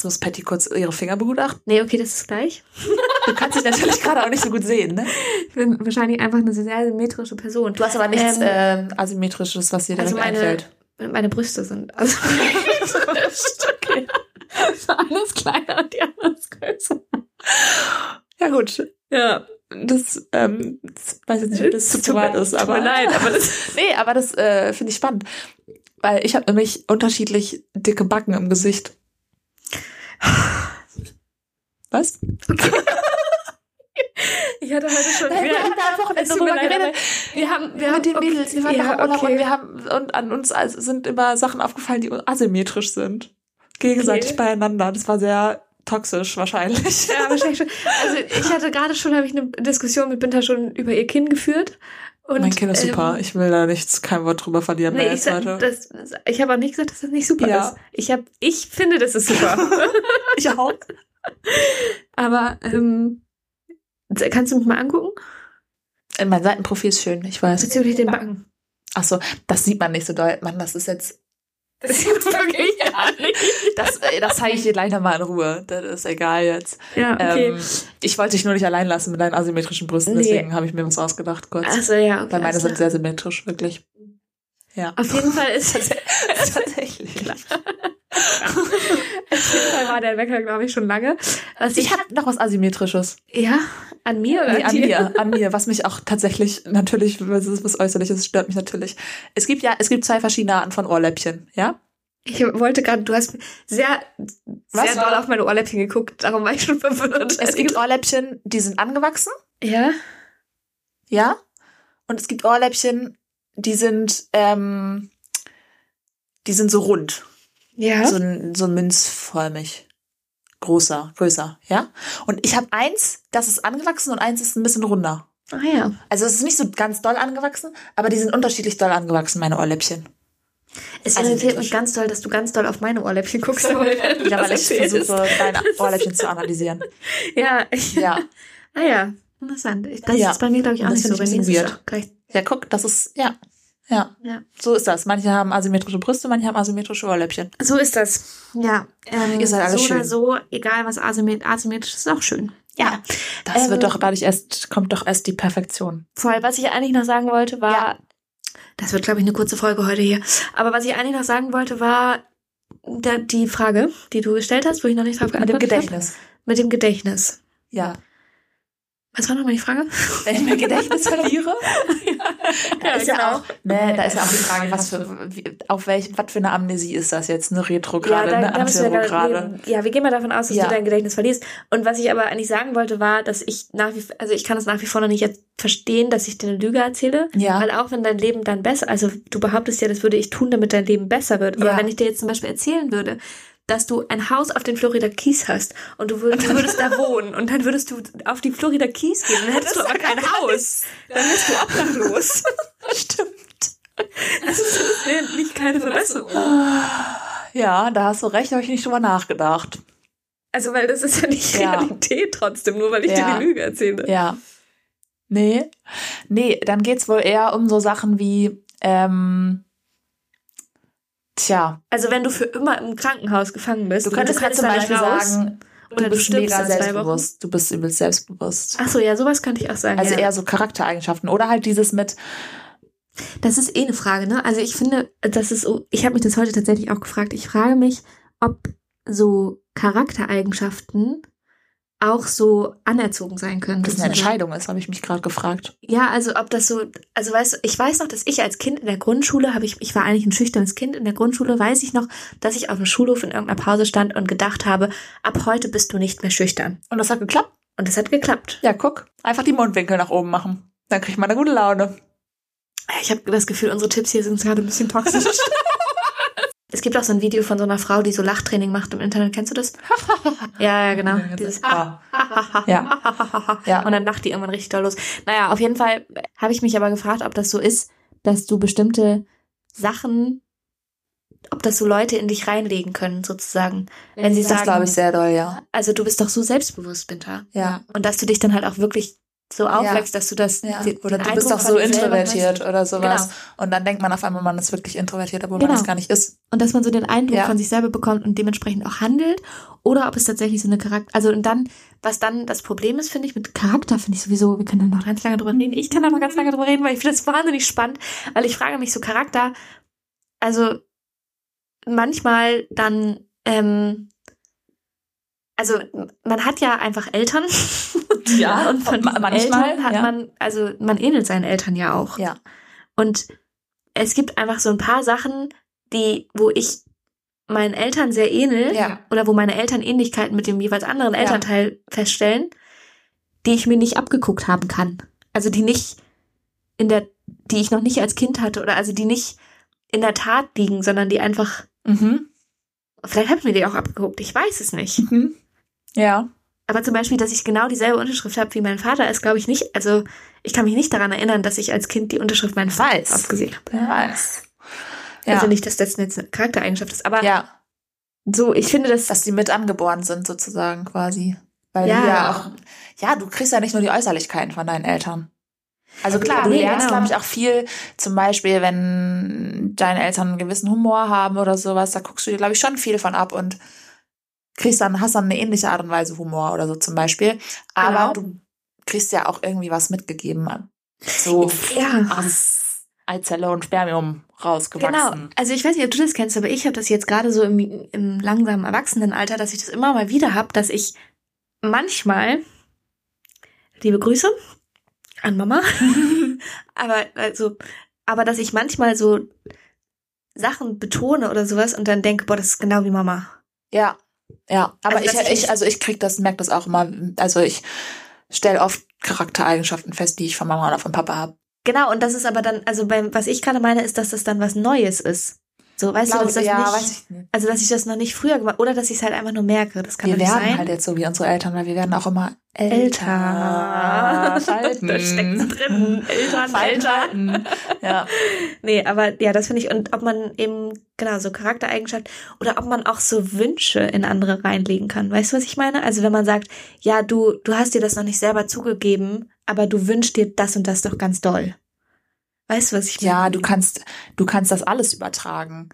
Jetzt muss Patty kurz ihre Finger begutachten. Nee, okay, das ist gleich. <laughs> Du kannst dich natürlich gerade auch nicht so gut sehen, ne? Ich bin wahrscheinlich einfach eine sehr symmetrische Person. Du hast aber nichts Ähm, ähm, Asymmetrisches, was dir also meine, einfällt. meine Brüste sind. Also <laughs> okay. Alles kleiner und die anderen größer. Ja, gut. Ja. Das, ähm, das weiß ich nicht, ob das zu Tut privat ist, tut aber. mir leid, aber das- <laughs> nee, aber das äh, finde ich spannend. Weil ich habe nämlich unterschiedlich dicke Backen im Gesicht. Was? <laughs> Ich hatte heute schon. Nein, wir haben da tut mir drüber geredet. Wir haben, wir mit haben den Mädels, wir waren ja, Urlaub okay. und wir haben und an uns sind immer Sachen aufgefallen, die asymmetrisch sind. Gegenseitig Okay. beieinander. Das war sehr toxisch wahrscheinlich. Ja, wahrscheinlich schon. Also ich hatte gerade schon, habe ich eine Diskussion mit Binta schon über ihr Kinn geführt. Und, mein Kind ist super. ähm, Ich will da nichts, kein Wort drüber verlieren. Nee, ich, sag, das, ich habe auch nicht gesagt, dass das nicht super Ja. ist. Ich hab, ich finde, das ist super. <laughs> ich auch. <laughs> Aber ähm, kannst du mich mal angucken? Mein Seitenprofil ist schön, ich weiß. Bezüglich den Backen. Ach so, das sieht man nicht so doll. Mann, das ist jetzt. <laughs> Das sieht wirklich gar nicht. Das, äh, das zeige ich dir gleich nochmal in Ruhe. Das ist egal jetzt. Ja, okay. Ähm, ich wollte dich nur nicht allein lassen mit deinen asymmetrischen Brüsten, Nee. deswegen habe ich mir was ausgedacht kurz. Achso, ja, okay. Weil meine sind sehr symmetrisch, wirklich. Ja. Auf jeden Fall ist. <laughs> <laughs> Tatsächlich. Auf jeden Fall war der Wecker, glaube ich, schon lange. Was Ich habe noch was Asymmetrisches. Ja, an mir oder Nee, an dir? mir, an mir, was mich auch tatsächlich, natürlich, was ist was Äußerliches, stört mich natürlich. Es gibt ja, es gibt zwei verschiedene Arten von Ohrläppchen, ja? Ich wollte gerade, du hast sehr, Was? sehr doll auf meine Ohrläppchen geguckt, darum war ich schon verwirrt. Es gibt Ohrläppchen, die sind angewachsen, ja, ja? Und es gibt Ohrläppchen, die sind, ähm, die sind so rund, ja. so, ein- so münzförmig. Großer, größer, ja? Und ich habe eins, das ist angewachsen und eins ist ein bisschen runder. ah ja. Also es ist nicht so ganz doll angewachsen, aber die sind unterschiedlich doll angewachsen, meine Ohrläppchen. Es Also irritiert mich ganz doll, dass du ganz doll auf meine Ohrläppchen guckst. Ja, weil <laughs> ich versuche, deine Ohrläppchen zu analysieren. Ja, ich, Ja. <laughs> ah ja, interessant. Das Ja. ist bei mir, glaube ich, auch Das nicht so. Bei ich mir ein ist es auch gleich. Ja, guck, das ist, ja. Ja. Ja. So ist das. Manche haben asymmetrische Brüste, manche haben asymmetrische Ohrläppchen. So ist das. Ja. Ähm, Ihr seid alle so schön. oder so, egal was asymmet asymmetrisch ist, ist auch schön. Ja. Das Ähm, wird doch dadurch erst, kommt doch erst die Perfektion. Voll. Was ich eigentlich noch sagen wollte, war, Ja. das wird, glaube ich, eine kurze Folge heute hier. Aber was ich eigentlich noch sagen wollte, war da, die Frage, die du gestellt hast, wo ich noch nicht drauf Mit dem geantwortet habe. Gedächtnis. Mit dem Gedächtnis. Ja. Was war nochmal die Frage? <laughs> Wenn ich mein Gedächtnis verliere, <laughs> da ist ja genau. auch, ne, da ist ja auch die Frage, was für, auf welch, was für eine Amnesie ist das jetzt? Eine Retrograde, eine müssen wir Anterograde? Ja, wir gehen mal davon aus, dass Ja. du dein Gedächtnis verlierst. Und was ich aber eigentlich sagen wollte, war, dass ich nach wie also ich kann es nach wie vor noch nicht jetzt verstehen, dass ich dir eine Lüge erzähle. Ja. Weil auch wenn dein Leben dann besser, also du behauptest ja, das würde ich tun, damit dein Leben besser wird. Aber Ja. wenn ich dir jetzt zum Beispiel erzählen würde, dass du ein Haus auf den Florida Keys hast und du würdest, du würdest da <laughs> wohnen und dann würdest du auf die Florida Keys gehen, dann hättest du aber kein Haus. Dann wärst du obdachlos. <laughs> Stimmt. Das ist nicht keine Verbesserung. Ja, da hast du recht, habe ich nicht drüber nachgedacht. Also, weil das ist ja nicht Ja. Realität trotzdem, nur weil ich Ja. dir die Lüge erzähle. Ja. Nee. Nee, dann geht's wohl eher um so Sachen wie, ähm, tja, Also, wenn du für immer im Krankenhaus gefangen bist, du könntest mir zum da nicht Beispiel raus, sagen, oder du bist mega selbstbewusst. Du bist übelst selbstbewusst. Ach so, ja, sowas könnte ich auch sagen. Also ja. eher so Charaktereigenschaften. Oder halt dieses mit, Das ist eh eine Frage, ne? Also ich finde, das ist so, ich habe mich das heute tatsächlich auch gefragt. Ich frage mich, ob so Charaktereigenschaften auch so anerzogen sein können. das eine. Entscheidung ist, habe ich mich gerade gefragt. Ja, also ob das so, also weißt du, ich weiß noch, dass ich als Kind in der Grundschule habe ich, ich war eigentlich ein schüchternes Kind in der Grundschule, weiß ich noch, dass ich auf dem Schulhof in irgendeiner Pause stand und gedacht habe, ab heute bist du nicht mehr schüchtern. Und das hat geklappt. Und das hat geklappt. Ja, guck. Einfach die Mundwinkel nach oben machen. Dann kriegt man eine gute Laune. Ich habe das Gefühl, unsere Tipps hier sind gerade ein bisschen toxisch. <laughs> es gibt auch so ein Video von so einer Frau, die so Lachtraining macht im Internet. Kennst du das? <laughs> ja, ja, genau. Dieses <laughs> Ja. Ja. ja. Und dann lacht die irgendwann richtig doll los. Naja, auf jeden Fall habe ich mich aber gefragt, ob das so ist, dass du bestimmte Sachen, ob das so Leute in dich reinlegen können, sozusagen. Wenn sie Das sagen, glaube ich sehr doll, ja. also du bist doch so selbstbewusst, Binta. Ja. Und dass du dich dann halt auch wirklich so aufwächst, dass du das Ja. den- Oder du bist doch so introvertiert oder sowas. Genau. Und dann denkt man auf einmal, man ist wirklich introvertiert, obwohl Genau. man es gar nicht ist. und dass man so den Eindruck Ja. von sich selber bekommt und dementsprechend auch handelt oder ob es tatsächlich so eine Charakter also und dann was dann das Problem ist finde ich mit Charakter finde ich sowieso wir können da noch ganz lange drüber reden ich kann da noch ganz lange drüber reden weil ich finde das wahnsinnig spannend weil ich frage mich so Charakter also manchmal dann ähm, also man hat ja einfach Eltern <laughs> Ja, und von manchmal, Eltern hat ja. man also man ähnelt seinen Eltern ja auch Ja. und es gibt einfach so ein paar Sachen, die, wo ich meinen Eltern sehr ähnel Ja. oder wo meine Eltern Ähnlichkeiten mit dem jeweils anderen Ja. Elternteil feststellen, die ich mir nicht abgeguckt haben kann. Also die nicht in der, die ich noch nicht als Kind hatte oder also die nicht in der Tat liegen, sondern die einfach, Mhm. vielleicht habe ich mir die auch abgeguckt, ich weiß es nicht. Mhm. Ja. Aber zum Beispiel, dass ich genau dieselbe Unterschrift habe wie mein Vater, ist, glaube ich, nicht, also ich kann mich nicht daran erinnern, dass ich als Kind die Unterschrift meines Vaters Weiß. ausgesehen habe. Wer weiß. Ja. Also nicht, dass das jetzt eine Charaktereigenschaft ist, aber ja. so, ich finde das, Dass die mit angeboren sind, sozusagen, quasi. Weil Ja. die ja auch, ja, du kriegst ja nicht nur die Äußerlichkeiten von deinen Eltern. Also klar, du Nee, lernst, genau. glaube ich, auch viel, zum Beispiel, wenn deine Eltern einen gewissen Humor haben oder sowas, da guckst du dir, glaube ich, schon viel von ab und kriegst dann, hast dann eine ähnliche Art und Weise Humor oder so zum Beispiel. Aber Genau. du kriegst ja auch irgendwie was mitgegeben. So ja. aus Eizelle und Spermium Genau. rausgewachsen. Also ich weiß nicht, ob du das kennst, aber ich habe das jetzt gerade so im, im langsamen Erwachsenenalter, dass ich das immer mal wieder habe, dass ich manchmal, liebe Grüße an Mama, <laughs> aber also, aber dass ich manchmal so Sachen betone oder sowas und dann denke, boah, das ist genau wie Mama. Ja, ja. Aber Also, dass ich, ich- ich, also ich krieg das, merke das auch immer. Also ich stelle oft Charaktereigenschaften fest, die ich von Mama oder von Papa habe. Genau, und das ist aber dann, also beim, was ich gerade meine, ist, dass das dann was Neues ist. So, weißt du, dass das ja, nicht, nicht. also dass ich das noch nicht früher gemacht, oder dass ich es halt einfach nur merke. Das kann Wir werden sein. halt jetzt so wie unsere Eltern, weil wir werden auch immer älter. älter. <laughs> Schalten. Da steckt drin. Eltern, Eltern. <laughs> Ja. Nee, aber ja, das finde ich. Und ob man eben, genau, so Charaktereigenschaft oder ob man auch so Wünsche in andere reinlegen kann. Weißt du, was ich meine? Also wenn man sagt, ja, du, du hast dir das noch nicht selber zugegeben, aber du wünschst dir das und das doch ganz doll. Weißt du, was ich meine? ja, du kannst, du kannst das alles übertragen.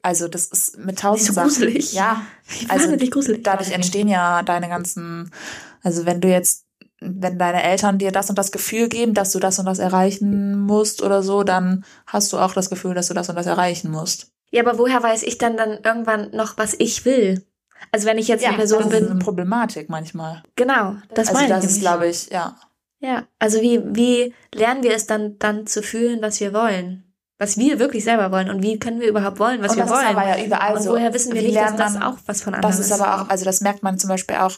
Also das ist mit tausend so Sachen. gruselig. Ja, <laughs> also wahnsinnig gruselig. dadurch entstehen ja deine ganzen, also wenn du jetzt, wenn deine Eltern dir das und das Gefühl geben, dass du das und das erreichen musst oder so, dann hast du auch das Gefühl, dass du das und das erreichen musst. Ja, aber woher weiß ich dann dann irgendwann noch, was ich will? Also wenn ich jetzt eine Person das ist eine bin, Problematik manchmal. genau, das also meine das ich. ist, nämlich. glaube ich, ja. Ja, also wie, wie lernen wir es dann, dann zu fühlen, was wir wollen? Was wir wirklich selber wollen und wie können wir überhaupt wollen, was und wir das wollen? ist aber ja überall und so. woher wissen wir Wie nicht, dass das man- auch was von anderen Das ist aber auch, also das merkt man zum Beispiel auch,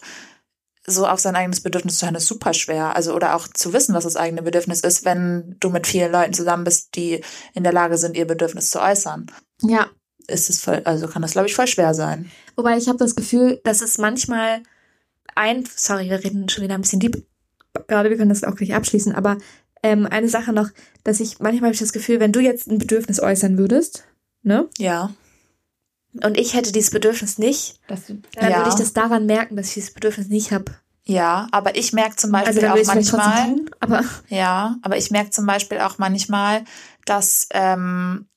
so auf sein eigenes Bedürfnis zu hören, ist super schwer. Also, oder auch zu wissen, was das eigene Bedürfnis ist, wenn du mit vielen Leuten zusammen bist, die in der Lage sind, ihr Bedürfnis zu äußern. Ja, ist es voll, also kann das, glaube ich, voll schwer sein. Wobei ich habe das Gefühl, dass es manchmal ein, sorry, wir reden schon wieder ein bisschen deep, gerade wir können das auch gleich abschließen, aber ähm, eine Sache noch, dass ich manchmal habe ich das Gefühl, wenn du jetzt ein Bedürfnis äußern würdest, ne? Ja. Und ich hätte dieses Bedürfnis nicht, dann Ja. würde ich das daran merken, dass ich dieses Bedürfnis nicht habe. Ja, aber ich merke zum Beispiel Also dann auch manchmal, tun, aber ja, aber ich merke zum Beispiel auch manchmal, dass ähm,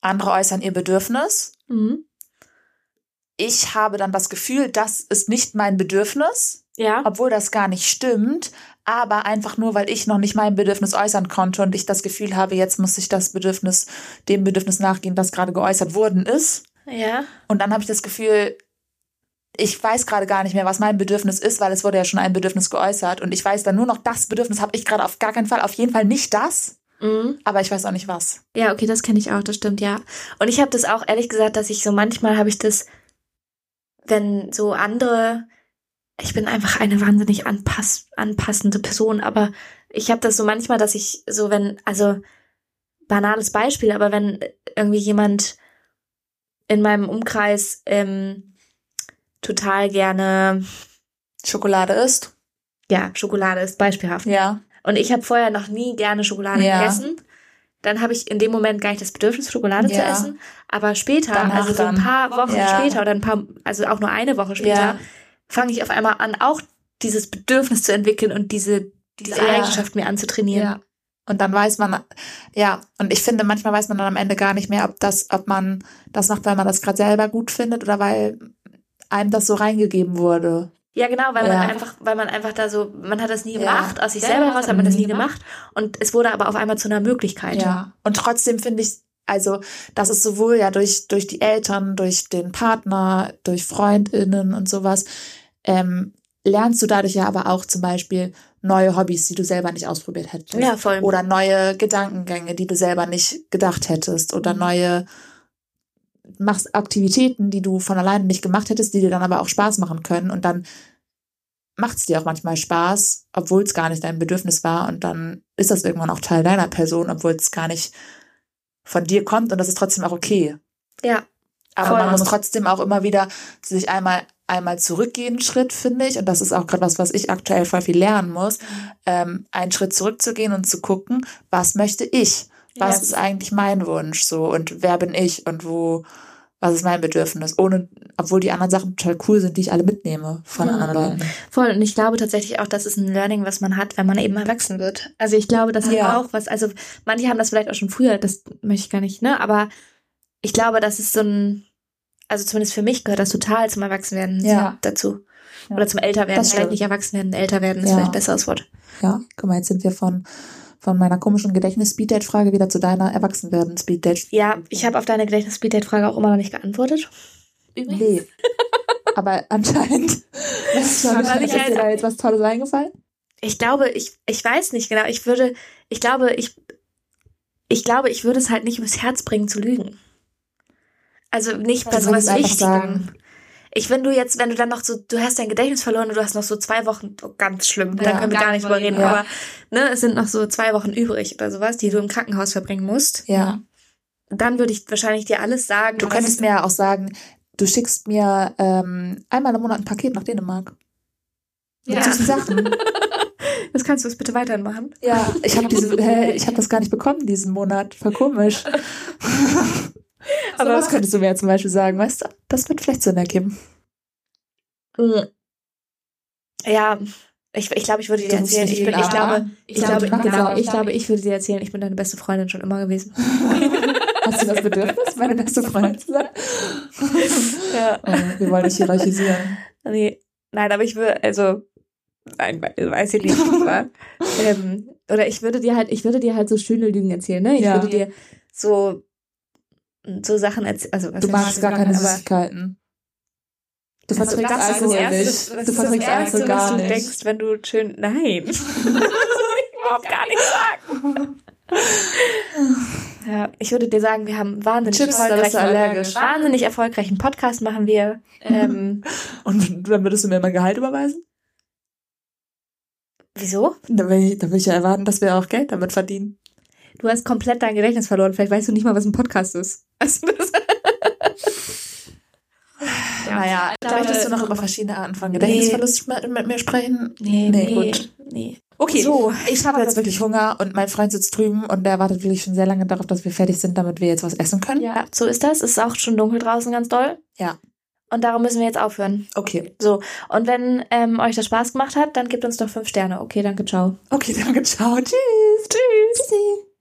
andere äußern ihr Bedürfnis. mhm. Ich habe dann das Gefühl, das ist nicht mein Bedürfnis, ja. obwohl das gar nicht stimmt, aber einfach nur, weil ich noch nicht mein Bedürfnis äußern konnte und ich das Gefühl habe, jetzt muss ich das Bedürfnis, dem Bedürfnis nachgehen, das gerade geäußert worden ist. Ja. Und dann habe ich das Gefühl, ich weiß gerade gar nicht mehr, was mein Bedürfnis ist, weil es wurde ja schon ein Bedürfnis geäußert und ich weiß dann nur noch, das Bedürfnis habe ich gerade auf gar keinen Fall, auf jeden Fall nicht das, Mhm. aber ich weiß auch nicht was. Ja, okay, das kenne ich auch, das stimmt, ja. Und ich habe das auch ehrlich gesagt, dass ich so manchmal habe ich das, wenn so andere, ich bin einfach eine wahnsinnig anpass, anpassende Person, aber ich habe das so manchmal, dass ich so, wenn, also banales Beispiel, aber wenn irgendwie jemand in meinem Umkreis ähm, total gerne, Schokolade ist? ja, Schokolade ist beispielhaft. Ja. Und ich habe vorher noch nie gerne Schokolade Ja. gegessen. Dann habe ich in dem Moment gar nicht das Bedürfnis, Schokolade zu Ja. essen. Aber später, Danach also so ein paar Wochen Ja. später oder ein paar, also auch nur eine Woche später. Fange ich auf einmal an, auch dieses Bedürfnis zu entwickeln und diese, diese Ja. Eigenschaft mir anzutrainieren. Ja. Und dann weiß man, ja, und ich finde, manchmal weiß man dann am Ende gar nicht mehr, ob das, ob man das macht, weil man das gerade selber gut findet oder weil einem das so reingegeben wurde. Ja, genau, weil Ja. man einfach, weil man einfach da so, man hat das nie Ja. gemacht, aus sich Ja, selber ja, heraus hat man das nie gemacht. Und es wurde aber auf einmal zu einer Möglichkeit. Ja. Und trotzdem finde ich, also, das ist sowohl ja durch, durch die Eltern, durch den Partner, durch FreundInnen und sowas, ähm, lernst du dadurch ja aber auch zum Beispiel neue Hobbys, die du selber nicht ausprobiert hättest. Ja, voll. Oder neue Gedankengänge, die du selber nicht gedacht hättest. Oder Mhm. neue, machst Aktivitäten, die du von alleine nicht gemacht hättest, die dir dann aber auch Spaß machen können. Und dann macht es dir auch manchmal Spaß, obwohl es gar nicht dein Bedürfnis war. Und dann ist das irgendwann auch Teil deiner Person, obwohl es gar nicht von dir kommt. Und das ist trotzdem auch okay. Ja. Aber Voll. man muss trotzdem auch immer wieder sich einmal einmal zurückgehen, Schritt, finde ich. Und das ist auch gerade was, was ich aktuell voll viel lernen muss. Ähm, einen Schritt zurückzugehen und zu gucken, was möchte ich? Was Ja. ist eigentlich mein Wunsch? So, und wer bin ich? Und wo, was ist mein Bedürfnis? Ohne, obwohl die anderen Sachen total cool sind, die ich alle mitnehme von Ja. anderen Leuten. Voll. Und ich glaube tatsächlich auch, das ist ein Learning, was man hat, wenn man eben erwachsen wird. Also ich glaube, das hat Ja. auch was, also manche haben das vielleicht auch schon früher, das möchte ich gar nicht, ne? Aber ich glaube, das ist so ein, also zumindest für mich gehört das total zum Erwachsenwerden Ja. dazu. Ja. Oder zum Älterwerden. Das Vielleicht nicht Erwachsenwerden, Älterwerden ist Ja. vielleicht ein besseres Wort. Ja, guck mal, jetzt sind wir von, von meiner komischen Gedächtnis-Speeddate-Frage wieder zu deiner Erwachsenwerden-Speeddate. Ja, ich habe auf deine Gedächtnis-Frage auch immer noch nicht geantwortet. Nee. Aber anscheinend <laughs> ist Weil mir ich halt- da jetzt was Tolles eingefallen. Ich glaube, ich, ich weiß nicht genau. Ich würde, ich glaube, ich, ich glaube, ich würde es halt nicht übers Herz bringen zu lügen. Also nicht bei sowas Wichtigem. Ich, wenn du jetzt, wenn du dann noch so, du hast dein Gedächtnis verloren und du hast noch so zwei Wochen, oh, ganz schlimm, da Ja. können wir gar nicht drüber reden, Ja. aber ne, es sind noch so zwei Wochen übrig oder sowas, die du im Krankenhaus verbringen musst. Ja. Dann würde ich wahrscheinlich dir alles sagen. Du könntest mir ja auch sagen, du schickst mir ähm, einmal im Monat ein Paket nach Dänemark. Mit Ja. süßen Sachen. <laughs> Das kannst du es bitte weiterhin machen. Ja, ich habe diese, hä, ich habe das gar nicht bekommen diesen Monat. Voll komisch. <laughs> <laughs> Aber was könntest du mir ja zum Beispiel sagen, weißt du? Das wird vielleicht Sinn ergeben. Ja, ich, ich glaube, ich würde dir erzählen. Ich, bin, ich glaube, ich glaube, genau, ich glaube, ich würde dir erzählen, ich bin deine beste Freundin schon immer gewesen. <laughs> Hast du das Bedürfnis, meine beste Freundin zu sein? <laughs> Ja. Oh, wir wollen dich hierarchisieren. Nee, nein, aber ich würde, also, nein, we- weiß ich nicht, aber, ähm, oder ich würde dir halt, ich würde dir halt so schöne Lügen erzählen, ne? Ich Ja. würde dir so, so Sachen erzählen, also, Du magst gar keine Süßigkeiten. Du Also verträgst das Alkohol Erste, nicht. Du verträgst Alkohol was gar du nicht. denkst, wenn du schön, nein. das will ich überhaupt gar nicht sagen. Ja, ich würde dir sagen, wir haben wahnsinnig Chips, da du allergisch. wahnsinnig erfolgreichen Podcast machen wir. <laughs> Ähm, Und dann würdest du mir mein Gehalt überweisen? wieso? Dann will, ich, dann will ich ja erwarten, dass wir auch Geld damit verdienen. Du hast komplett dein Gedächtnis verloren. Vielleicht weißt du nicht mal, was ein Podcast ist. Also das <laughs> Ja. Naja, glaube, möchtest du noch über verschiedene Arten von Gedächtnisverlust mit, mit mir sprechen? nee, Nee, nee, gut. nee. Okay, So. ich habe jetzt wirklich Hunger und mein Freund sitzt drüben und der wartet wirklich schon sehr lange darauf, dass wir fertig sind, damit wir jetzt was essen können. Ja, so ist das. Es ist auch schon dunkel draußen ganz doll. Ja. Und darum müssen wir jetzt aufhören. Okay. So. Und wenn ähm, euch das Spaß gemacht hat, dann gebt uns doch fünf Sterne. Okay, danke, ciao. Okay, <laughs> danke, ciao. Tschüss. Tschüss. Tschüssi.